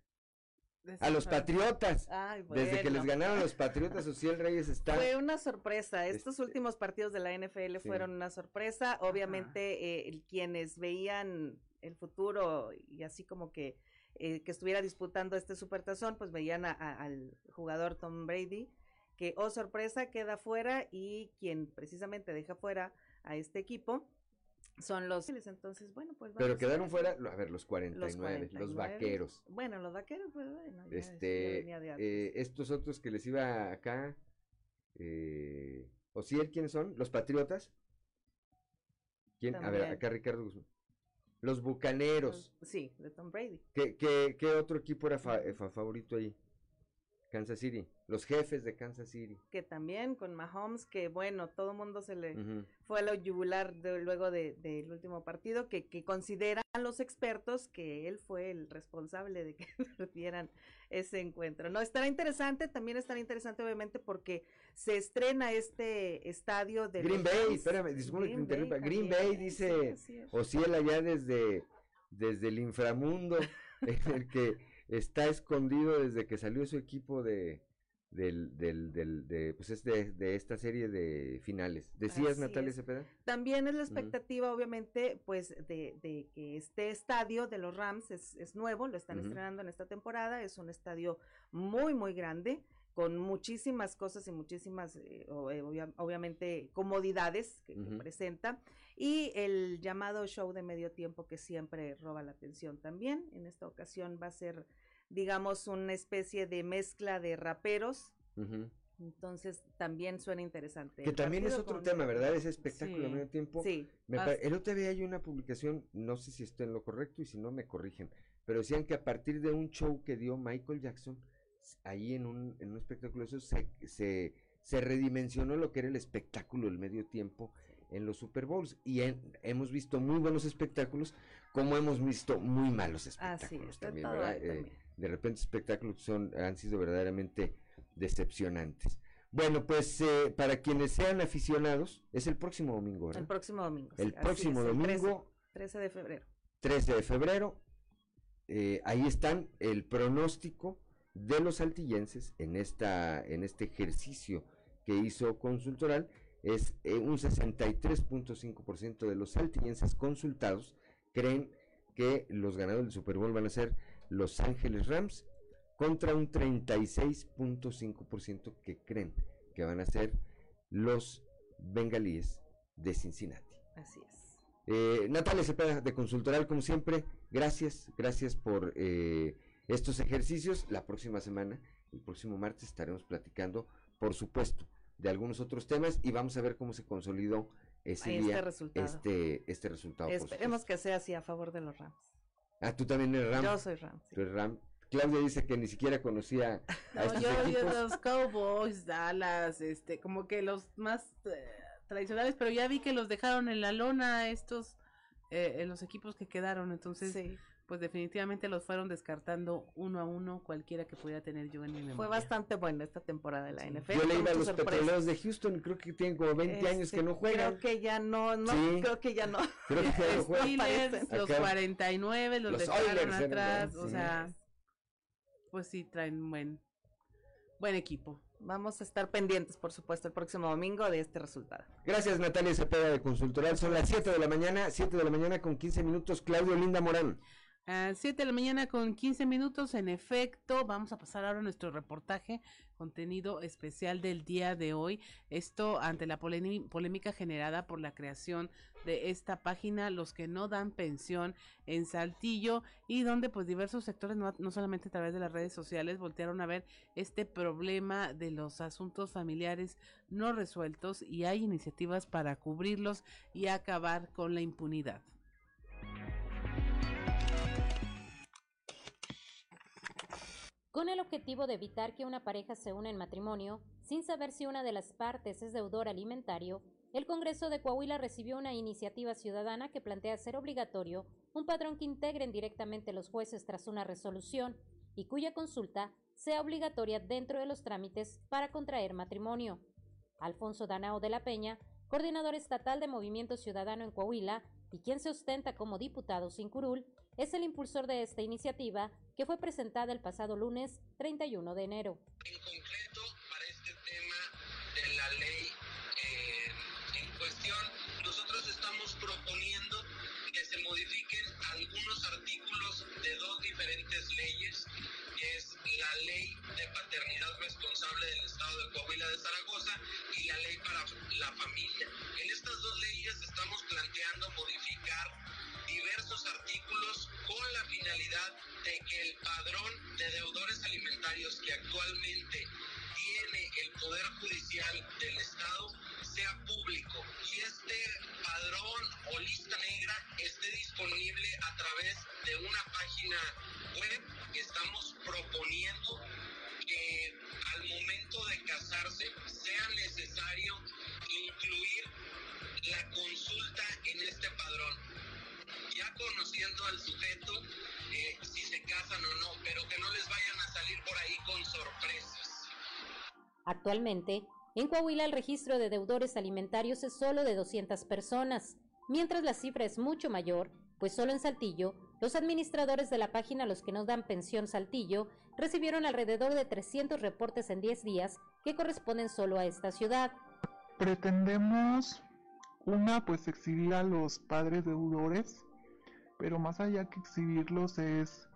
A los Patriotas.
Ay,
Desde que les ganaron los Patriotas, Ociel Reyes está.
Fue una sorpresa. Estos últimos partidos de la NFL
Sí.
fueron una sorpresa. Obviamente, eh, el- quienes veían el futuro y así como que, eh, que estuviera disputando este supertazón, pues veían a- a- al jugador Tom Brady, que, oh sorpresa, queda fuera y quien precisamente deja fuera a este equipo son los... Entonces, bueno, pues
Pero quedaron
ver.
fuera, a ver, los 49, los,
49.
vaqueros.
Bueno, los vaqueros, pues bueno. ya, ya
Este,
venía de antes.
eh, estos otros que les iba acá. Eh, Ociel, ¿quiénes son? ¿Los Patriotas? ¿Quién? A ver, acá Ricardo Guzmán. Los Bucaneros.
Sí, de Tom Brady.
¿Qué, qué, qué otro equipo era fa- fa- favorito ahí? Kansas City. Los jefes de Kansas City.
que también con Mahomes, que bueno, todo el mundo se le fue a lo yugular de- luego de- del último partido, que, que consideran los expertos que él fue el responsable de que perdieran ese encuentro. No, estará interesante, también estará interesante obviamente porque se estrena este estadio de
Green Bay, espérame, disculpe que te
Green Bay
interrumpa. Green
también,
Bay
sí,
dice
es.
Ociel allá desde, desde el inframundo, en el que está escondido desde que salió su equipo de del, del, del, de, pues es de, de esta serie de finales. ¿Decías,
Así
Natalia. Cepeda?
También es la expectativa, obviamente, pues de, de que este estadio de los Rams es, es nuevo, lo están estrenando en esta temporada, es un estadio muy, muy grande, con muchísimas cosas y muchísimas, eh, eh, obvia- obviamente, comodidades que, presenta, y el llamado show de medio tiempo que siempre roba la atención también. En esta ocasión va a ser, digamos, una especie de mezcla de raperos. Entonces también suena interesante.
Que
el
también es otro
con-
tema, ¿verdad? Ese espectáculo a
Sí,
medio tiempo.
sí.
Me pare- el otro día hay una publicación, no sé si está en lo correcto y si no me corrigen, pero decían que a partir de un show que dio Michael Jackson, ahí en un, en un espectáculo, eso se, se, se redimensionó lo que era el espectáculo, el medio tiempo en los Super Bowls. Y en- hemos visto muy buenos espectáculos, como hemos visto muy malos espectáculos
es, de
también, ¿verdad? Eh. De repente espectáculos que son, han sido verdaderamente decepcionantes. Bueno, pues eh, para quienes sean aficionados, es el próximo domingo, ¿verdad?
El próximo domingo.
El
sí,
próximo
es, el 13,
domingo,
13 de febrero.
13 de febrero. eh, ahí están el pronóstico de los saltillenses en, esta, en este ejercicio que hizo Consultoral. Es eh, un 63.5% de los saltillenses consultados creen que los ganadores del Super Bowl van a ser Los Ángeles Rams contra un 36.5% que creen que van a ser los bengalíes de Cincinnati.
Así es.
Eh, Natalia Cepeda de Consultoral, como siempre, gracias, gracias por eh, estos ejercicios. La próxima semana, el próximo martes, estaremos platicando, por supuesto, de algunos otros temas y vamos a ver cómo se consolidó ese
este
día
resultado.
este, este resultado.
Esperemos que sea así a favor de los Rams.
Ah, tú también eres Ram.
Yo soy Ram, sí.
Tú eres Ram. Claudia dice que ni siquiera conocía a
No,
estos
yo, yo
equipos.
los Cowboys, Dallas, este, como que los más eh, tradicionales, pero ya vi que los dejaron en la lona estos, eh, en los equipos que quedaron, entonces, pues definitivamente los fueron descartando uno a uno, cualquiera que pudiera tener yo en mi memoria.
Fue bastante buena esta temporada de la NFL.
Yo le iba a los petroleros de Houston, creo que tienen como 20 años
Este,
que no juegan.
Creo que ya no, no,
Sí.
creo que ya no.
Creo que ya no juegan.
Steelers, los
Acá-
49, los,
Los
dejaron
Oilers
atrás, o
Sí.
sea, pues sí, traen buen, buen equipo.
Vamos a estar pendientes, por supuesto, el próximo domingo de este resultado.
Gracias Natalia Cepeda de Consultoral. Son las 7 de la mañana, 7 de la mañana con 15 minutos. Claudio Linda Morán.
A 7 de la mañana con 15 minutos, en efecto, vamos a pasar ahora a nuestro reportaje, contenido especial del día de hoy. Esto ante la polémica generada por la creación de esta página, los que no dan pensión en Saltillo, y donde pues diversos sectores, no, no solamente a través de las redes sociales, voltearon a ver este problema de los asuntos familiares no resueltos y hay iniciativas para cubrirlos y acabar con la impunidad.
Con el objetivo de evitar que una pareja se una en matrimonio sin saber si una de las partes es deudor alimentario, el Congreso de Coahuila recibió una iniciativa ciudadana que plantea hacer obligatorio un padrón que integren directamente los jueces tras una resolución y cuya consulta sea obligatoria dentro de los trámites para contraer matrimonio. Alfonso Danao de la Peña, coordinador estatal de Movimiento Ciudadano en Coahuila y quien se ostenta como diputado sin curul, es el impulsor de esta iniciativa que fue presentada el pasado lunes 31 de enero.
de la ley eh, en cuestión, nosotros estamos proponiendo que se modifiquen algunos artículos de dos diferentes leyes, que es la ley de paternidad responsable del Estado de Coahuila de Zaragoza y la ley para la familia. Estas dos leyes estamos planteando modificar diversos artículos con la finalidad de que el padrón de deudores alimentarios que actualmente tiene el Poder Judicial del Estado sea público. Y este padrón o lista negra esté disponible a través de una página web que estamos proponiendo que al momento de casarse sea necesario incluir la consulta en este padrón. Ya conociendo al sujeto, eh, si se casan o no, pero que no les vayan a salir por ahí con sorpresas.
Actualmente, en Coahuila el registro de deudores alimentarios es solo de 200 personas, mientras la cifra es mucho mayor, pues solo en Saltillo, los administradores de la página Los que nos dan pensión Saltillo recibieron alrededor de 300 reportes en 10 días que corresponden solo a esta ciudad.
Pretendemos, una, pues exhibir a los padres deudores, pero más allá que exhibirlos es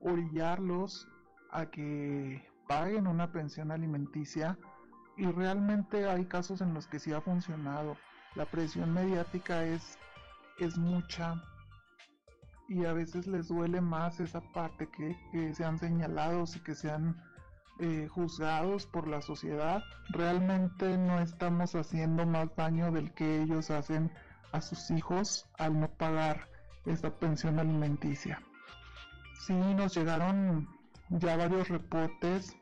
orillarlos a que paguen una pensión alimenticia y realmente hay casos en los que sí ha funcionado. La presión mediática es, es mucha y a veces les duele más esa parte que, que sean señalados y que sean eh, juzgados por la sociedad. Realmente no estamos haciendo más daño del que ellos hacen a sus hijos al no pagar esta pensión alimenticia. Sí, nos llegaron ya varios reportes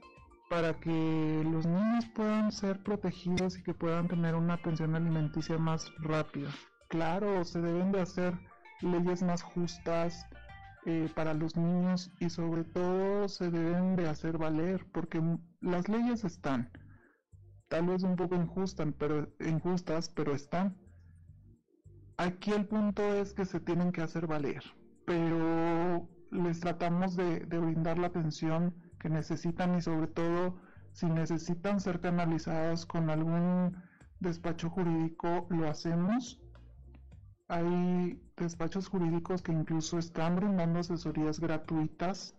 para que los niños puedan ser protegidos y que puedan tener una pensión alimenticia más rápida. Claro, se deben de hacer leyes más justas eh, para los niños y sobre todo se deben de hacer valer porque las leyes están. Tal vez un poco injustas pero injustas pero están. Aquí el punto es que se tienen que hacer valer pero les tratamos de, de brindar la atención que necesitan y sobre todo si necesitan ser canalizadas con algún despacho jurídico lo hacemos hay despachos jurídicos que incluso están brindando asesorías gratuitas.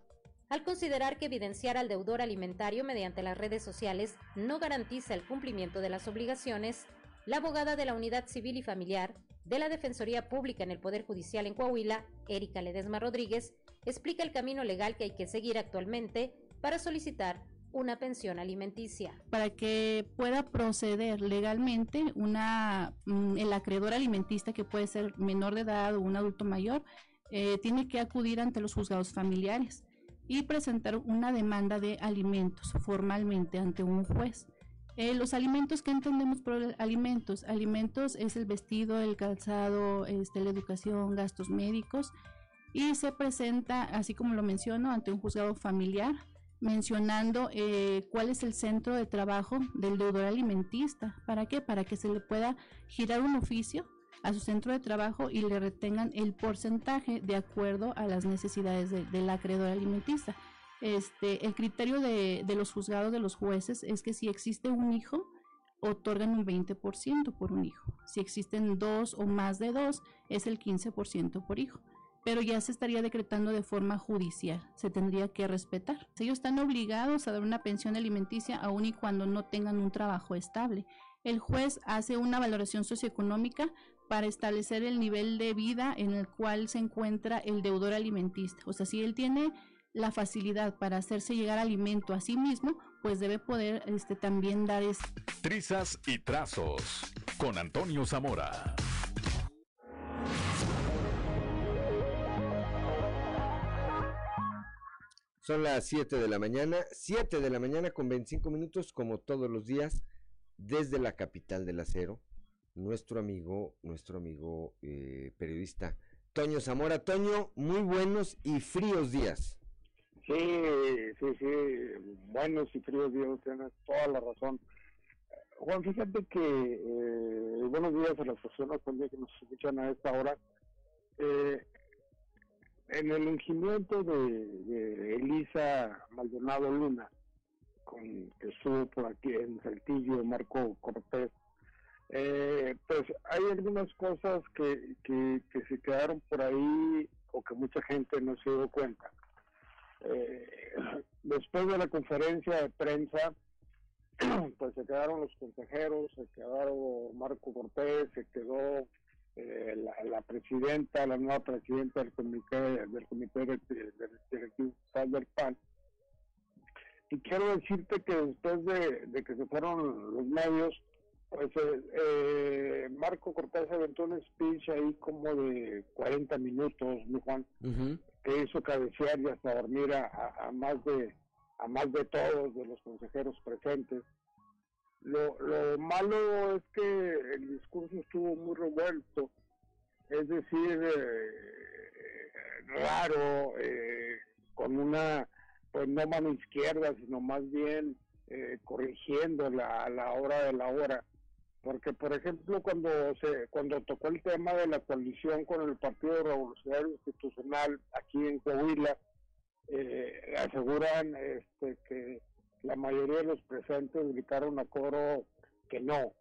Al considerar que evidenciar al deudor alimentario mediante las redes sociales no garantiza el cumplimiento de las obligaciones, la abogada de la Unidad Civil y Familiar de la Defensoría Pública en el Poder Judicial en Coahuila, Erika Ledesma Rodríguez, explica el camino legal que hay que seguir actualmente para solicitar una pensión alimenticia.
Para que pueda proceder legalmente una mm, el acreedor alimentista que puede ser menor de edad o un adulto mayor eh, tiene que acudir ante los juzgados familiares y presentar una demanda de alimentos formalmente ante un juez. Eh, los alimentos que entendemos por alimentos, alimentos es el vestido, el calzado, este, la educación, gastos médicos y se presenta, así como lo menciono, ante un juzgado familiar mencionando eh, cuál es el centro de trabajo del deudor alimentista. ¿Para qué? Para que se le pueda girar un oficio a su centro de trabajo y le retengan el porcentaje de acuerdo a las necesidades del acreedor alimentista. Este, el criterio de, de, los juzgados de los jueces es que si existe un hijo, otorgan un 20% por un hijo. Si existen dos o más de dos, es el 15% por hijo. Pero ya se estaría decretando de forma judicial, se tendría que respetar. Ellos están obligados a dar una pensión alimenticia aun y cuando no tengan un trabajo estable. El juez hace una valoración socioeconómica para establecer el nivel de vida en el cual se encuentra el deudor alimentista. O sea, si él tiene la facilidad para hacerse llegar alimento a sí mismo, pues debe poder este, también dar... Es...
Trizas y trazos con Antonio Zamora.
Son las 7 de la mañana, 7 de la mañana con 25 minutos, como todos los días, desde la capital del acero, nuestro amigo, nuestro amigo eh, periodista Toño Zamora. Toño, muy buenos y fríos días.
Sí, sí, sí, buenos y fríos días, tienes toda la razón. Juan, fíjate que eh, buenos días a las personas también que nos escuchan a esta hora. En el ungimiento de, Elisa Maldonado Luna, con que estuvo por aquí en Saltillo, Marco Cortés, eh, pues hay algunas cosas que, que, que, se quedaron por ahí o que mucha gente no se dio cuenta. Eh, después de la conferencia de prensa, pues se quedaron los consejeros, se quedaron Marco Cortés, se quedó eh, la, presidenta, la nueva presidenta del comité del comité directivo del PAN. Y quiero decirte que después de, que se fueron los medios, pues eh, eh, Marco Cortés aventó un speech ahí como de 40 minutos, mi Juan, que hizo cabecear y hasta dormir a, más de a más de todos de los consejeros presentes. Lo, lo malo es que el discurso estuvo muy revuelto, es decir, eh, raro, eh, con una, pues no mano izquierda, sino más bien eh, corrigiendo la, a la hora de la hora. Porque por ejemplo cuando se cuando tocó el tema de la coalición con el Partido Revolucionario Institucional aquí en Coahuila eh, aseguran este, que la mayoría de los presentes gritaron a coro que no.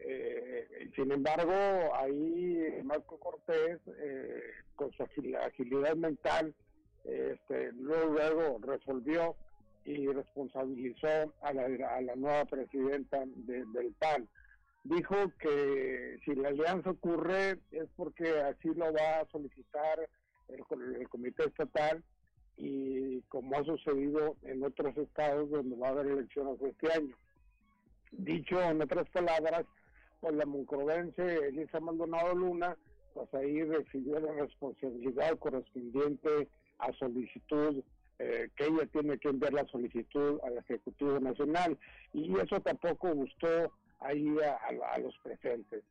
Eh, sin embargo ahí Marco Cortés eh, con su agilidad mental este, luego, resolvió y responsabilizó a la, a la nueva presidenta del PAN. Dijo que si la alianza ocurre es porque así lo va a solicitar el, comité estatal y como ha sucedido en otros estados donde va a haber elecciones este año. Dicho en otras palabras, pues la moncrovense Elisa Maldonado Luna, pues ahí recibió la responsabilidad correspondiente a solicitud eh, que ella tiene que enviar la solicitud al Ejecutivo Nacional y eso tampoco gustó ahí a, los presentes.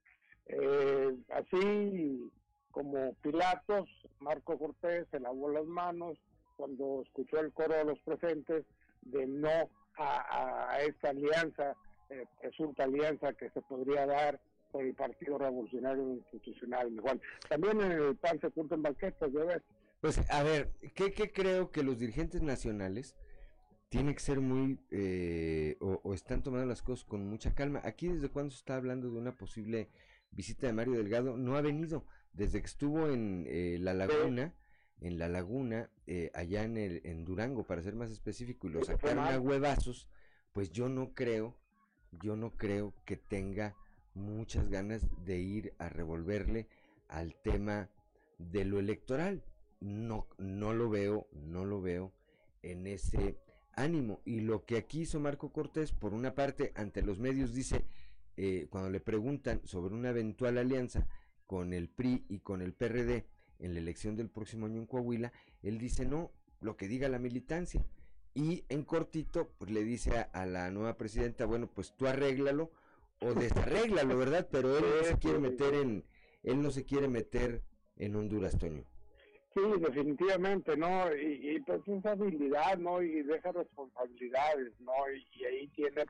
Eh, así como Pilatos, Marco Cortés se lavó las manos cuando escuchó el coro de los presentes de no a, esta alianza, eh, presunta alianza que se podría dar por el Partido Revolucionario Institucional. Igual. También en el PAN se juntan banquetas, ¿de
Pues a ver, ¿qué, ¿qué creo que los dirigentes nacionales tiene que ser muy, eh, o, están tomando las cosas con mucha calma. Aquí desde cuando se está hablando de una posible visita de Mario Delgado, no ha venido, desde que estuvo en eh, La Laguna, en La Laguna, eh, allá en, el, en Durango, para ser más específico, y lo sacaron a huevazos, pues yo no creo, yo no creo que tenga muchas ganas de ir a revolverle al tema de lo electoral. No, no lo veo, no lo veo en ese ánimo. Y lo que aquí hizo Marco Cortés, por una parte, ante los medios dice, eh, cuando le preguntan sobre una eventual alianza con el PRI y con el PRD en la elección del próximo año en Coahuila, él dice no, lo que diga la militancia. Y en cortito, pues le dice a, la nueva presidenta, bueno, pues tú arréglalo o desarréglalo, ¿verdad? Pero él no se quiere meter en, él no se quiere meter en Honduras, Toño.
Sí, definitivamente, ¿no? Y, pues esa habilidad, ¿no? Y deja responsabilidades, ¿no? Y, ahí tiene,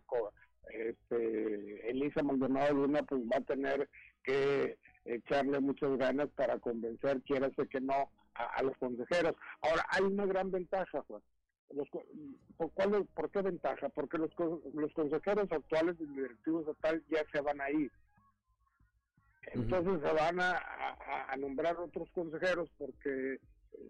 este, Elisa Maldonado Luna, pues va a tener que echarle muchas ganas para convencer, quiera que no, a, los consejeros. Ahora, hay una gran ventaja, Juan. Los, ¿por, cuál, ¿Por qué ventaja? Porque los, los consejeros actuales del directivo estatal ya se van a ir. Entonces se van a, a, nombrar otros consejeros porque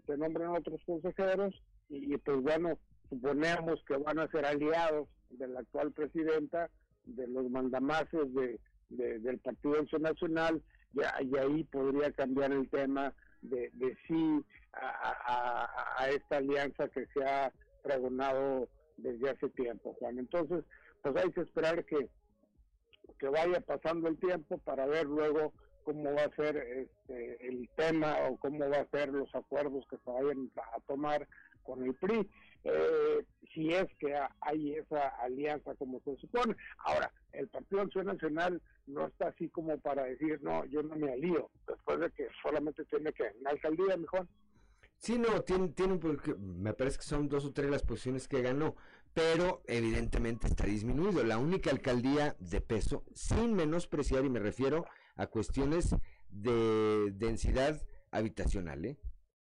se nombran otros consejeros y, pues bueno, suponemos que van a ser aliados de la actual presidenta, de los mandamases de, del Partido Nacional, y, y, ahí podría cambiar el tema de, de sí a, a, esta alianza que se ha pregonado desde hace tiempo, Juan. Entonces, pues hay que esperar que, que vaya pasando el tiempo para ver luego cómo va a ser este, el tema o cómo va a ser los acuerdos que se vayan a tomar con el PRI, eh, si es que hay esa alianza como se supone. Ahora, el Partido Acción Nacional no está así como para decir, no, yo no me alío, después de que solamente tiene que, en la alcaldía mejor.
Sí, no, tiene, tiene me parece que son dos o tres las posiciones que ganó, pero evidentemente está disminuido. La única alcaldía de peso, sin menospreciar, y me refiero a cuestiones de densidad habitacional, ¿eh?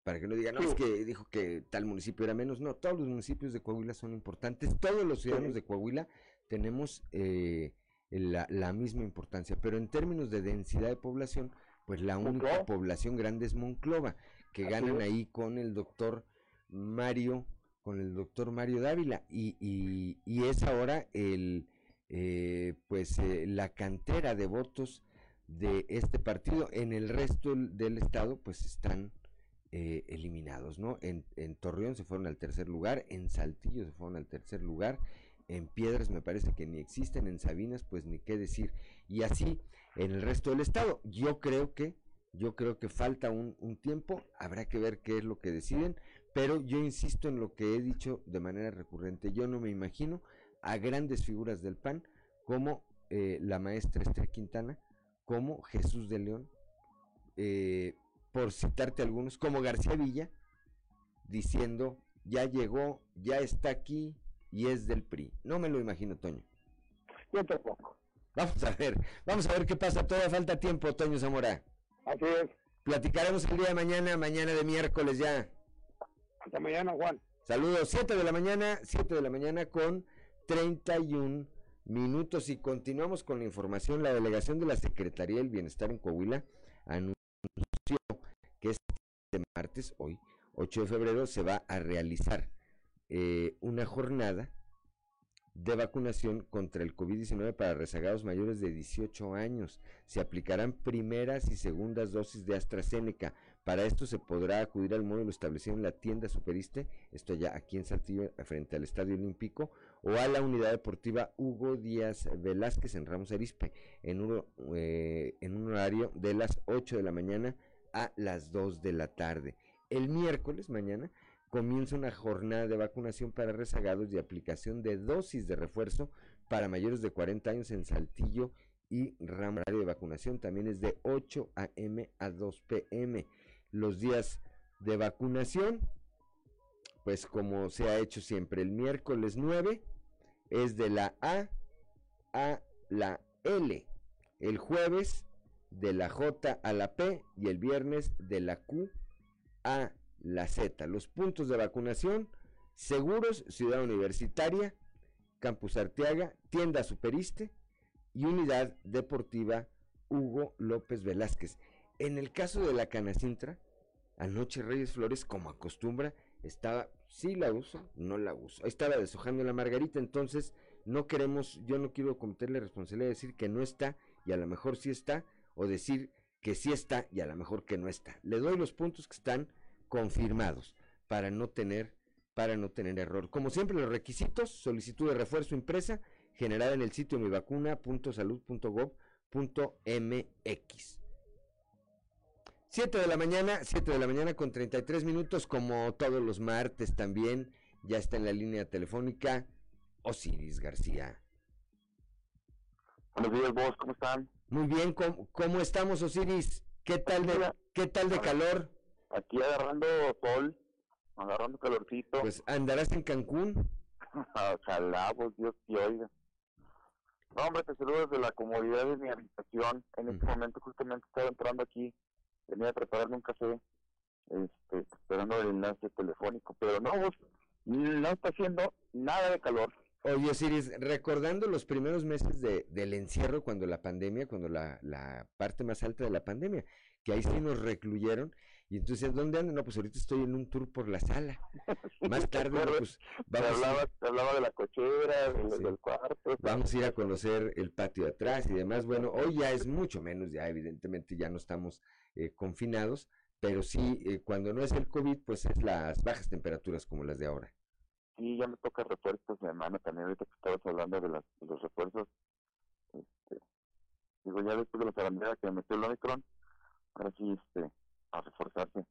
Para que no digan, no, es que dijo que tal municipio era menos. No, todos los municipios de Coahuila son importantes. Todos los ciudadanos de Coahuila tenemos eh, la, la, misma importancia. Pero en términos de densidad de población, pues la única población grande es Monclova, que ganan ahí con el doctor Mario, con el doctor Mario Dávila. Y, y, y es ahora el, eh, pues eh, la cantera de votos de este partido. En el resto del estado, pues están eh, eliminados, ¿no? En, Torreón se fueron al tercer lugar, en Saltillo se fueron al tercer lugar, en Piedras me parece que ni existen, en Sabinas, pues ni qué decir. Y así en el resto del estado. Yo creo que, yo creo que falta un, un tiempo, habrá que ver qué es lo que deciden, pero yo insisto en lo que he dicho de manera recurrente. Yo no me imagino a grandes figuras del PAN como eh, la maestra Esther Quintana, como Jesús de León, eh, por citarte algunos, como García Villa, diciendo, ya llegó, ya está aquí y es del PRI. No me lo imagino, Toño.
Yo tampoco.
Vamos a ver, vamos a ver qué pasa. Todavía falta tiempo, Toño Zamora.
Así es.
Platicaremos el día de mañana, mañana de miércoles ya.
Hasta mañana, Juan.
Saludos, 7 de la mañana, 7 de la mañana con 31 minutos y continuamos con la información. La delegación de la Secretaría del Bienestar en Coahuila anunció este martes, hoy, 8 de febrero, se va a realizar eh, una jornada de vacunación contra el COVID-19 para rezagados mayores de 18 años. Se aplicarán primeras y segundas dosis de AstraZeneca. Para esto se podrá acudir al módulo establecido en la tienda Superiste, esto ya aquí en Saltillo, frente al Estadio Olímpico, o a la unidad deportiva Hugo Díaz Velázquez en Ramos Arispe, en un, eh, en un horario de las 8 de la mañana a las 2 de la tarde. El miércoles, mañana, comienza una jornada de vacunación para rezagados y aplicación de dosis de refuerzo para mayores de 40 años en Saltillo y Ramos. de vacunación también es de 8 a.m. a 2 p.m. Los días de vacunación pues como se ha hecho siempre, el miércoles 9 es de la A a la L, el jueves de la J a la P y el viernes de la Q a la Z. Los puntos de vacunación, seguros, Ciudad Universitaria, Campus Arteaga, Tienda Superiste y Unidad Deportiva Hugo López Velázquez. En el caso de la Canacintra, anoche Reyes Flores, como acostumbra, estaba, sí la uso, no la uso. Estaba deshojando la margarita, entonces no queremos, yo no quiero cometerle responsabilidad de decir que no está y a lo mejor sí está, o decir que sí está y a lo mejor que no está. Le doy los puntos que están confirmados para no tener para no tener error. Como siempre, los requisitos, solicitud de refuerzo impresa, generada en el sitio mivacuna.salud.gov.mx. 7 de la mañana, 7 de la mañana con 33 minutos, como todos los martes también, ya está en la línea telefónica Osiris García.
Buenos días, vos, ¿cómo están?
Muy bien, ¿cómo, estamos, Osiris? ¿Qué tal de, qué tal de calor?
Aquí agarrando sol, agarrando calorcito.
Pues andarás en Cancún.
Ojalá, vos, Dios te oiga. No, hombre, te saludo desde la comodidad de mi habitación. En este momento justamente estaba entrando aquí, venía a prepararme un café, este, esperando el enlace telefónico, pero no, vos, no está haciendo nada de calor.
Oye, Siris, recordando los primeros meses de, del encierro, cuando la pandemia, cuando la, la parte más alta de la pandemia, que ahí sí nos recluyeron, y entonces, ¿dónde andan? No, pues ahorita estoy en un tour por la sala. Más tarde, pues
vamos hablaba de la cochera, del cuarto.
Vamos a ir a conocer el patio de atrás y demás. Bueno, hoy ya es mucho menos, ya evidentemente ya no estamos eh, confinados, pero sí, eh, cuando no es el COVID, pues es las bajas temperaturas como las de ahora.
Sí, ya me toca refuerzos de semana también, ahorita que estabas hablando de, las, los refuerzos. Este, digo, ya después de la zarandera que me metió el Omicron, ahora sí, este, a reforzarse.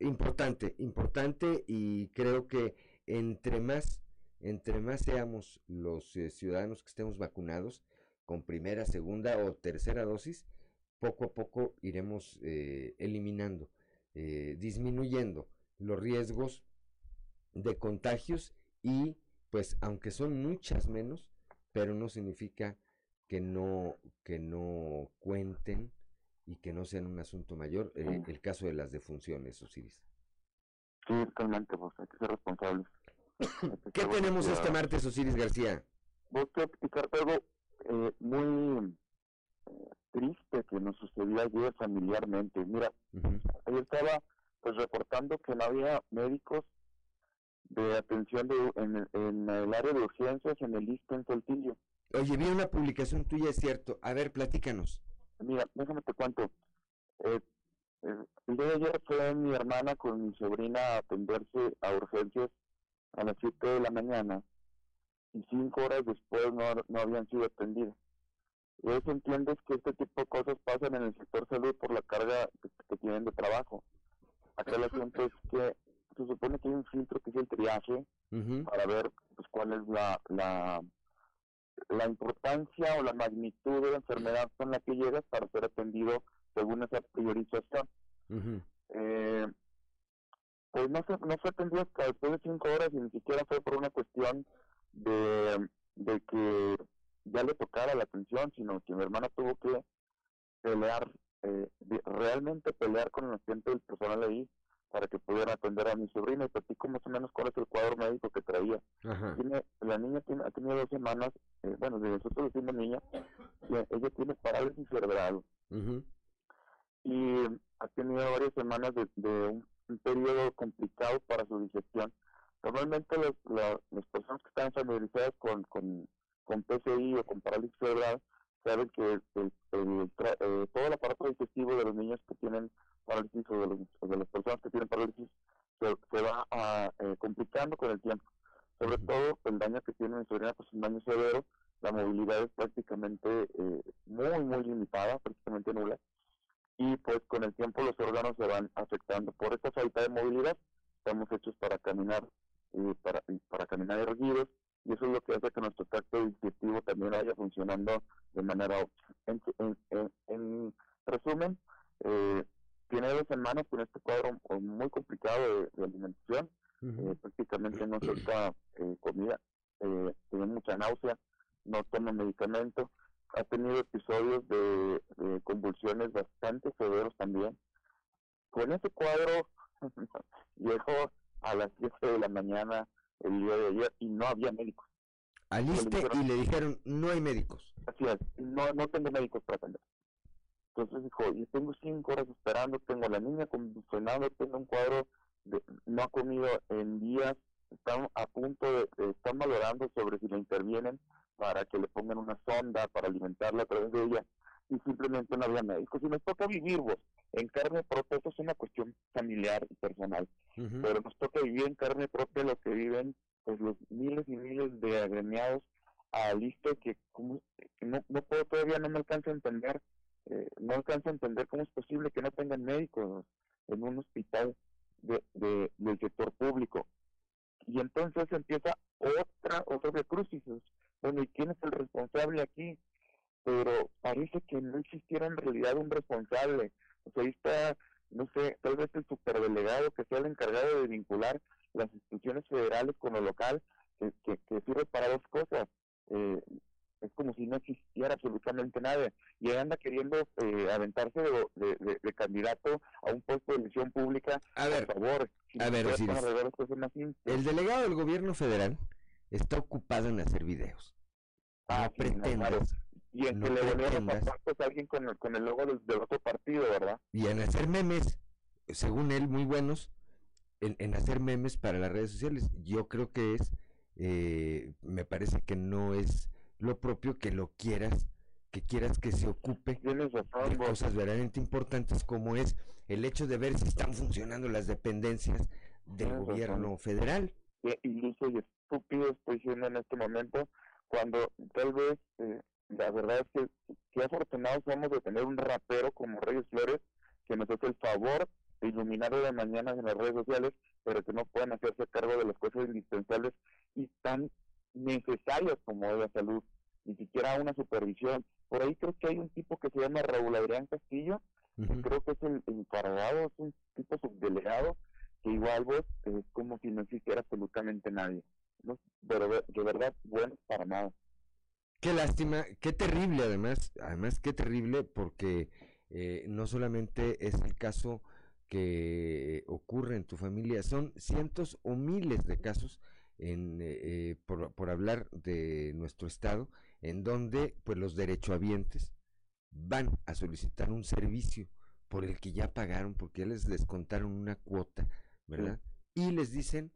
Importante, importante y creo que entre más, entre más seamos los eh, ciudadanos que estemos vacunados con primera, segunda o tercera dosis, poco a poco iremos eh, eliminando, eh, disminuyendo los riesgos de contagios y pues aunque son muchas menos, pero no significa que no, que no cuenten y que no sean un asunto mayor, eh, el caso de las defunciones, Osiris.
Sí, totalmente, vos hay que ser responsables.
¿Qué tenemos este martes, Osiris García?
Vos quiero explicarte algo eh, muy eh, triste que nos sucedió ayer familiarmente. Mira, ayer estaba pues reportando que no había médicos de atención de, en, en, el área de urgencias en el ISTE en Saltillo.
Oye, vi una publicación tuya, es cierto. A ver, platícanos.
Mira, déjame te cuento. Eh, eh, el día de ayer fue mi hermana con mi sobrina a atenderse a urgencias a las 7 de la mañana y cinco horas después no, no habían sido atendidas. Y eso entiendes que este tipo de cosas pasan en el sector salud por la carga que, tienen de trabajo. Acá el asunto es que se supone que hay un filtro que es el triaje para ver pues cuál es la, la la importancia o la magnitud de la enfermedad con la que llegas para ser atendido según esa priorización. eh, pues no, se, no fue atendido hasta después de cinco horas y ni siquiera fue por una cuestión de, de que ya le tocara la atención, sino que mi hermana tuvo que pelear, eh, realmente pelear con el asiento del personal ahí para que pudiera atender a mi sobrina y platico más o menos cuál es el cuadro médico que traía. Tiene, la niña tiene, ha tenido dos semanas, eh, bueno, de nosotros decimos niña, ella tiene parálisis cerebral y ha tenido varias semanas de, un, periodo complicado para su digestión. Normalmente los, las personas que están familiarizadas con, con, con PCI o con parálisis cerebral saben que el, eh, todo el aparato digestivo de los niños que tienen parálisis o de, las personas que tienen parálisis se, va a, eh, complicando con el tiempo. Sobre todo el daño que tiene mi sobrina, pues un daño severo, la movilidad es prácticamente eh, muy, muy limitada, prácticamente nula, y pues con el tiempo los órganos se van afectando. Por esta falta de movilidad, estamos hechos para caminar, eh, para, para caminar erguidos, y eso es lo que hace que nuestro tracto digestivo también vaya funcionando de manera óptima. En, en, resumen, eh, tiene dos semanas con este cuadro muy complicado de, alimentación, eh, prácticamente no suelta eh, comida, eh, tiene mucha náusea, no toma medicamento, ha tenido episodios de, convulsiones bastante severos también. Con este cuadro llegó a las 7 de la mañana el día de ayer y no había médicos.
Aliste y le dijeron, no hay médicos.
Así es, no, no tengo médicos para atender. Entonces dijo, y tengo cinco horas esperando, tengo a la niña convulsionando, tengo un cuadro, de, no ha comido en días, están a punto de, están valorando sobre si le intervienen para que le pongan una sonda para alimentarla a través de ella y simplemente no había médicos. Y me toca vivir vos en carne propia, es una cuestión familiar y personal. pero nos toca vivir en carne propia lo que viven pues los miles y miles de agremiados a listo que, como, no, no puedo todavía no me alcanza a entender eh, no alcanza a entender cómo es posible que no tengan médicos en un hospital de, de, del sector público. Y entonces empieza otra otra de bueno y quién es el responsable aquí pero parece que no existiera en realidad un responsable. O sea ahí está no sé tal vez el superdelegado que sea el encargado de vincular las instituciones federales con lo local que, que, que sirve para dos cosas. Eh, es como si no existiera absolutamente nada. Y anda queriendo eh, aventarse de, de, candidato a un puesto de elección pública
a ver
por favor
a ver el delegado del gobierno federal está ocupado en hacer videos.
Ah, no pretendas y en que le volvieron los zapatos a alguien con el, con el logo del, del, otro partido verdad
y en hacer memes según él muy buenos en, en hacer memes para las redes sociales. Yo creo que es eh, me parece que no es lo propio que lo quieras, que quieras que se ocupe de cosas verdaderamente importantes como es el hecho de ver si están funcionando las dependencias del gobierno federal.
Qué iluso y estúpido estoy diciendo en este momento, cuando tal vez eh, la verdad es que qué afortunados somos de tener un rapero como Reyes Flores que nos hace el favor de iluminar de mañana en las redes sociales, pero que no pueden hacerse cargo de las cosas indispensables y tan necesarias como la salud, ni siquiera una supervisión. Por ahí creo que hay un tipo que se llama Raúl Adrián Castillo, que creo que es el encargado, es un tipo subdelegado, que igual vos es como si no existiera absolutamente nadie. No, pero de, verdad, bueno, para nada.
Qué lástima, qué terrible además, además qué terrible porque eh, no solamente es el caso que ocurre en tu familia, son cientos o miles de casos en, eh, por, por, hablar de nuestro estado, en donde pues los derechohabientes van a solicitar un servicio por el que ya pagaron, porque ya les descontaron una cuota, ¿verdad? Y les dicen,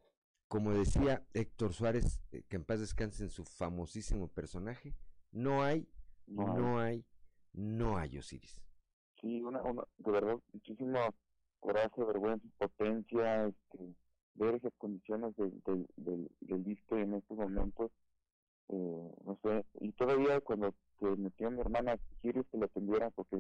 como decía Héctor Suárez, eh, que en paz descanse en su famosísimo personaje, no hay, no, hay. no hay Osiris.
Sí, una, una, de verdad, muchísimo coraje, vergüenza, potencia, este, ver esas condiciones del, del, del, del en estos momentos, eh, no sé, y todavía cuando se metió mi hermana a exigirle que lo atendiera, porque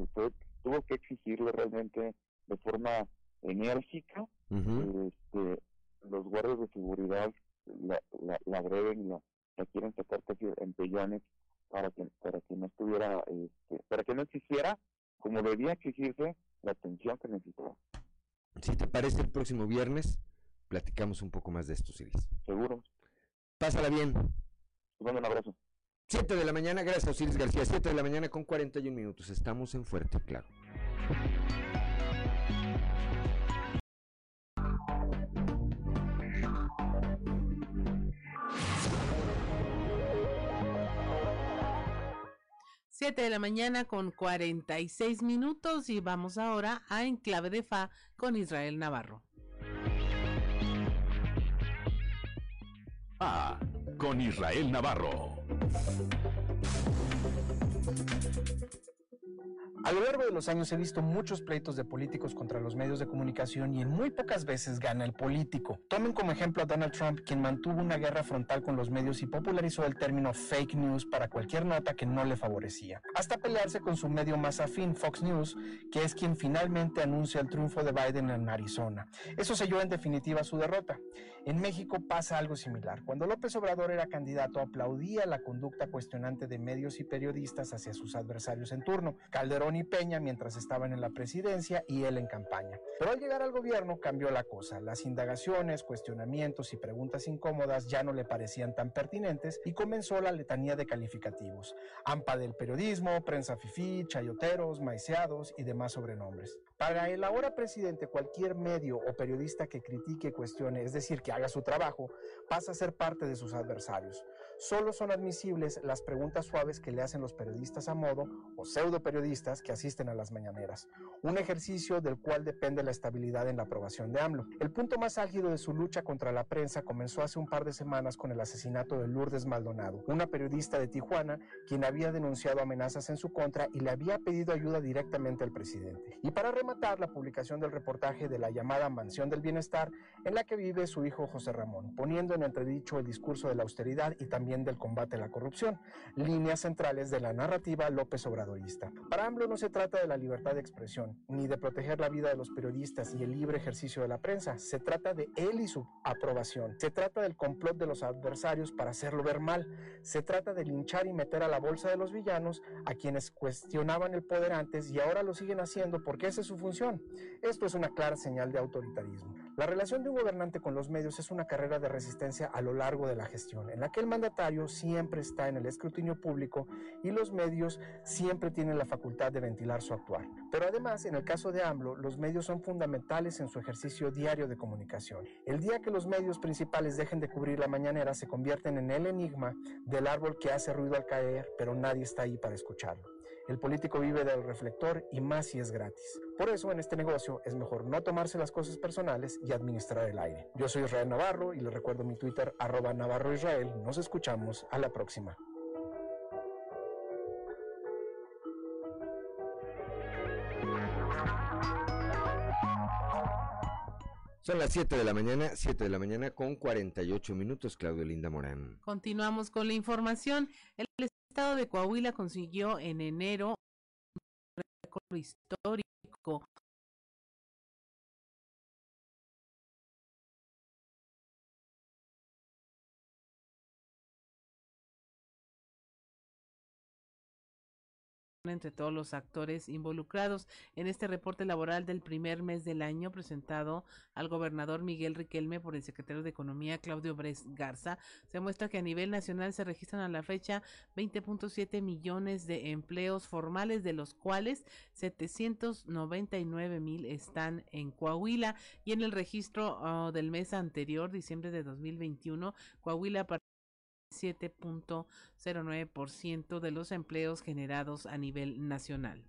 tuvo que exigirle realmente de forma enérgica, este, los guardias de seguridad la, la, la agreden y la, la, quieren sacar casi en pellones para que, para que no estuviera, este, para que no exigiera, como debía exigirse, la atención que necesitaba.
Si te parece, el próximo viernes platicamos un poco más de esto, Osiris.
Seguro.
Pásala bien.
Te mando un abrazo.
7 de la mañana, gracias Osiris García. 7 de la mañana con 41 minutos. Estamos en Fuerte, claro.
Siete de la mañana con 46 minutos y vamos ahora a Enclave de Fa con Israel Navarro.
Con Israel Navarro.
A lo largo de los años he visto muchos pleitos de políticos contra los medios de comunicación y en muy pocas veces gana el político. Tomen como ejemplo a Donald Trump, quien mantuvo una guerra frontal con los medios y popularizó el término fake news para cualquier nota que no le favorecía, hasta pelearse con su medio más afín, Fox News, que es quien finalmente anuncia el triunfo de Biden en Arizona. Eso selló en definitiva su derrota. En México pasa algo similar. Cuando López Obrador era candidato, aplaudía la conducta cuestionante de medios y periodistas hacia sus adversarios en turno. Calderón y Peña mientras estaban en la presidencia y él en campaña. Pero al llegar al gobierno cambió la cosa. Las indagaciones, cuestionamientos y preguntas incómodas ya no le parecían tan pertinentes y comenzó la letanía de calificativos. AMPA del periodismo, prensa fifí, chayoteros, maiceados y demás sobrenombres. Para el ahora presidente, cualquier medio o periodista que critique, cuestione, es decir, que haga su trabajo, pasa a ser parte de sus adversarios. Solo son admisibles las preguntas suaves que le hacen los periodistas a modo o pseudo periodistas que asisten a las mañaneras, un ejercicio del cual depende la estabilidad en la aprobación de AMLO. El punto más álgido de su lucha contra la prensa comenzó hace un par de semanas con el asesinato de Lourdes Maldonado, una periodista de Tijuana quien había denunciado amenazas en su contra y le había pedido ayuda directamente al presidente. Y para rematar, la publicación del reportaje de la llamada Mansión del Bienestar en la que vive su hijo José Ramón, poniendo en entredicho el discurso de la austeridad y también del combate a la corrupción, líneas centrales de la narrativa López Obradorista. Para AMLO no se trata de la libertad de expresión, ni de proteger la vida de los periodistas y el libre ejercicio de la prensa, se trata de él y su aprobación, se trata del complot de los adversarios para hacerlo ver mal, se trata de linchar y meter a la bolsa de los villanos a quienes cuestionaban el poder antes y ahora lo siguen haciendo porque esa es su función. Esto es una clara señal de autoritarismo. La relación de un gobernante con los medios es una carrera de resistencia a lo largo de la gestión, en la que el mandatario siempre está en el escrutinio público y los medios siempre tienen la facultad de ventilar su actuar. Pero además, en el caso de AMLO, los medios son fundamentales en su ejercicio diario de comunicación. El día que los medios principales dejen de cubrir la mañanera, se convierten en el enigma del árbol que hace ruido al caer, pero nadie está ahí para escucharlo. El político vive del reflector y más si es gratis. Por eso en este negocio es mejor no tomarse las cosas personales y administrar el aire. Yo soy Israel Navarro y les recuerdo mi Twitter arroba Navarro Israel. Nos escuchamos a la próxima.
Son las 7 de la mañana, 7 de la mañana con 48 minutos, Claudio Linda Morán.
Continuamos con la información. El estado de Coahuila consiguió en enero un récord histórico entre todos los actores involucrados en este reporte laboral del primer mes del año presentado al gobernador Miguel Riquelme por el secretario de Economía Claudio Bres Garza. Se muestra que a nivel nacional se registran a la fecha 20.7 millones de empleos formales, de los cuales 799 mil están en Coahuila y en el registro uh, del mes anterior, diciembre de 2021, Coahuila 7.09% de los empleos generados a nivel nacional.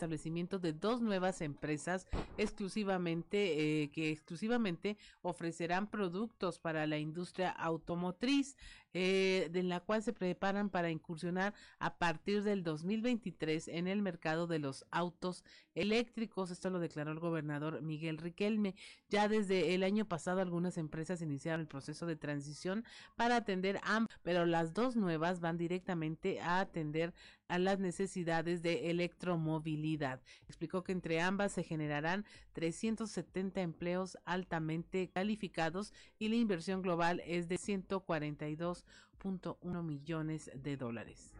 Establecimiento de dos nuevas empresas exclusivamente eh, que exclusivamente ofrecerán productos para la industria automotriz eh, de la cual se preparan para incursionar a partir del 2023 en el mercado de los autos eléctricos. Esto lo declaró el gobernador Miguel Riquelme. Ya desde el año pasado algunas empresas iniciaron el proceso de transición para atender ambas, pero las dos nuevas van directamente a atender a las necesidades de electromovilidad. Explicó que entre ambas se generarán 370 empleos altamente calificados y la inversión global es de 142.1 millones de dólares.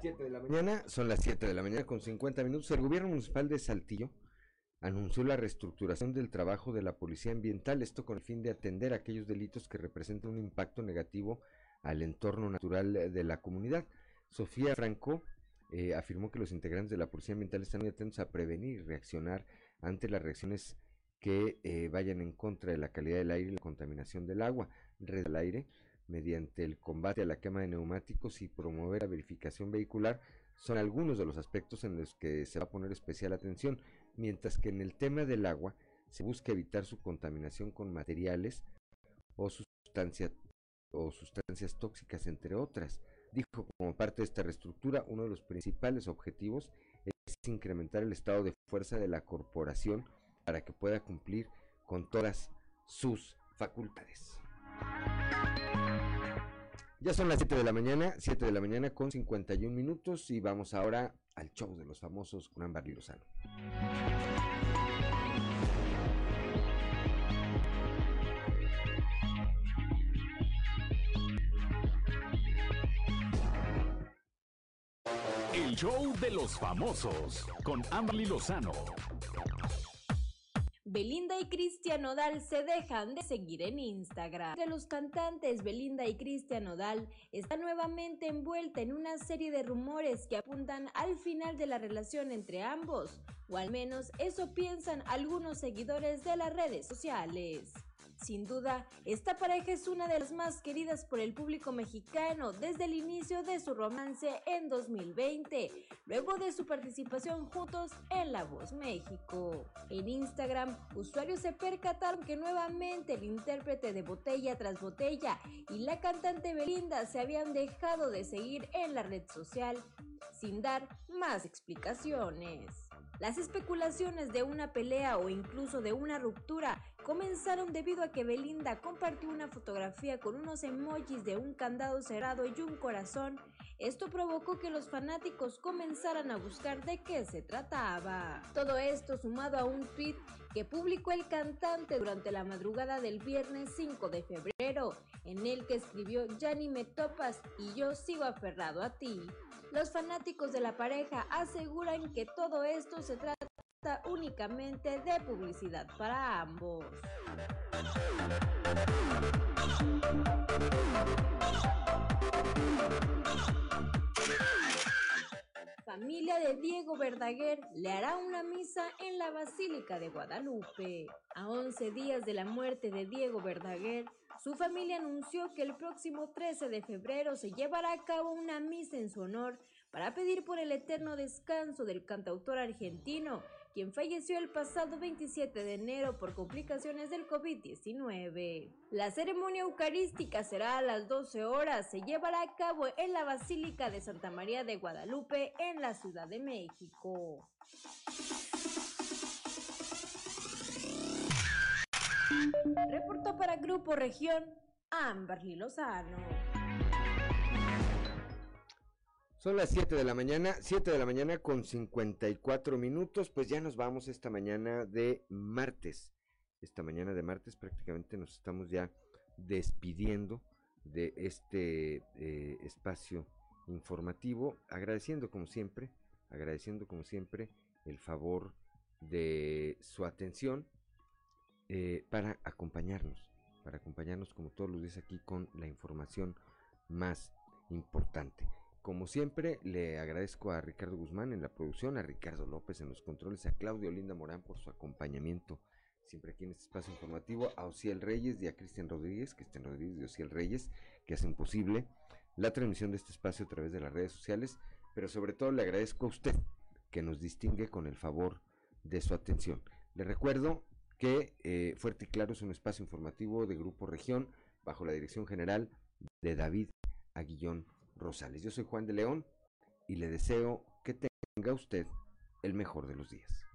7 de la mañana, son las 7 de la mañana con 50 minutos. El gobierno municipal de Saltillo anunció la reestructuración del trabajo de la policía ambiental, esto con el fin de atender aquellos delitos que representan un impacto negativo al entorno natural de la comunidad. Sofía Franco eh, afirmó que los integrantes de la Policía Ambiental están muy atentos a prevenir y reaccionar ante las reacciones que eh, vayan en contra de la calidad del aire y la contaminación del agua, red del aire, mediante el combate a la quema de neumáticos y promover la verificación vehicular, son algunos de los aspectos en los que se va a poner especial atención, mientras que en el tema del agua se busca evitar su contaminación con materiales o sustancias o sustancias tóxicas, entre otras. Dijo como parte de esta reestructura, uno de los principales objetivos es incrementar el estado de fuerza de la corporación para que pueda cumplir con todas sus facultades. Ya son las 7 de la mañana, 7 de la mañana con 51 minutos y vamos ahora al show de los famosos con Ámbar Lozano.
El show de los famosos con Amberly Lozano
Belinda y Cristian Nodal se dejan de seguir en Instagram. De los cantantes Belinda y Cristian Nodal está nuevamente envuelta en una serie de rumores que apuntan al final de la relación entre ambos, o al menos eso piensan algunos seguidores de las redes sociales. Sin duda, esta pareja es una de las más queridas por el público mexicano desde el inicio de su romance en 2020, luego de su participación juntos en La Voz México. En Instagram, usuarios se percataron que nuevamente el intérprete de Botella tras Botella y la cantante Belinda se habían dejado de seguir en la red social sin dar más explicaciones. Las especulaciones de una pelea o incluso de una ruptura comenzaron debido a que Belinda compartió una fotografía con unos emojis de un candado cerrado y un corazón. Esto provocó que los fanáticos comenzaran a buscar de qué se trataba. Todo esto sumado a un tweet que publicó el cantante durante la madrugada del viernes 5 de febrero, en el que escribió Ya ni me topas y yo sigo aferrado a ti. Los fanáticos de la pareja aseguran que todo esto se trata únicamente de publicidad para ambos. Familia de Diego Verdaguer le hará una misa en la Basílica de Guadalupe. A 11 días de la muerte de Diego Verdaguer, su familia anunció que el próximo 13 de febrero se llevará a cabo una misa en su honor para pedir por el eterno descanso del cantautor argentino, quien falleció el pasado 27 de enero por complicaciones del COVID-19. La ceremonia eucarística será a las 12 horas, se llevará a cabo en la Basílica de Santa María de Guadalupe en la Ciudad de México. Reportó para Grupo Región Amberly Lozano.
Son las 7 de la mañana, 7 de la mañana con 54 minutos, pues ya nos vamos esta mañana de martes. Esta mañana de martes prácticamente nos estamos ya despidiendo de este eh, espacio informativo, agradeciendo como siempre, agradeciendo como siempre el favor de su atención eh, para acompañarnos, para acompañarnos como todos los días aquí con la información más importante. Como siempre, le agradezco a Ricardo Guzmán en la producción, a Ricardo López en los controles, a Claudio Linda Morán por su acompañamiento siempre aquí en este espacio informativo, a Ociel Reyes y a Cristian Rodríguez, Cristian Rodríguez y Ociel Reyes, que hacen posible la transmisión de este espacio a través de las redes sociales, pero sobre todo le agradezco a usted que nos distingue con el favor de su atención. Le recuerdo que eh, Fuerte y Claro es un espacio informativo de Grupo Región bajo la dirección general de David Aguillón Rosales. Yo soy Juan de León y le deseo que tenga usted el mejor de los días.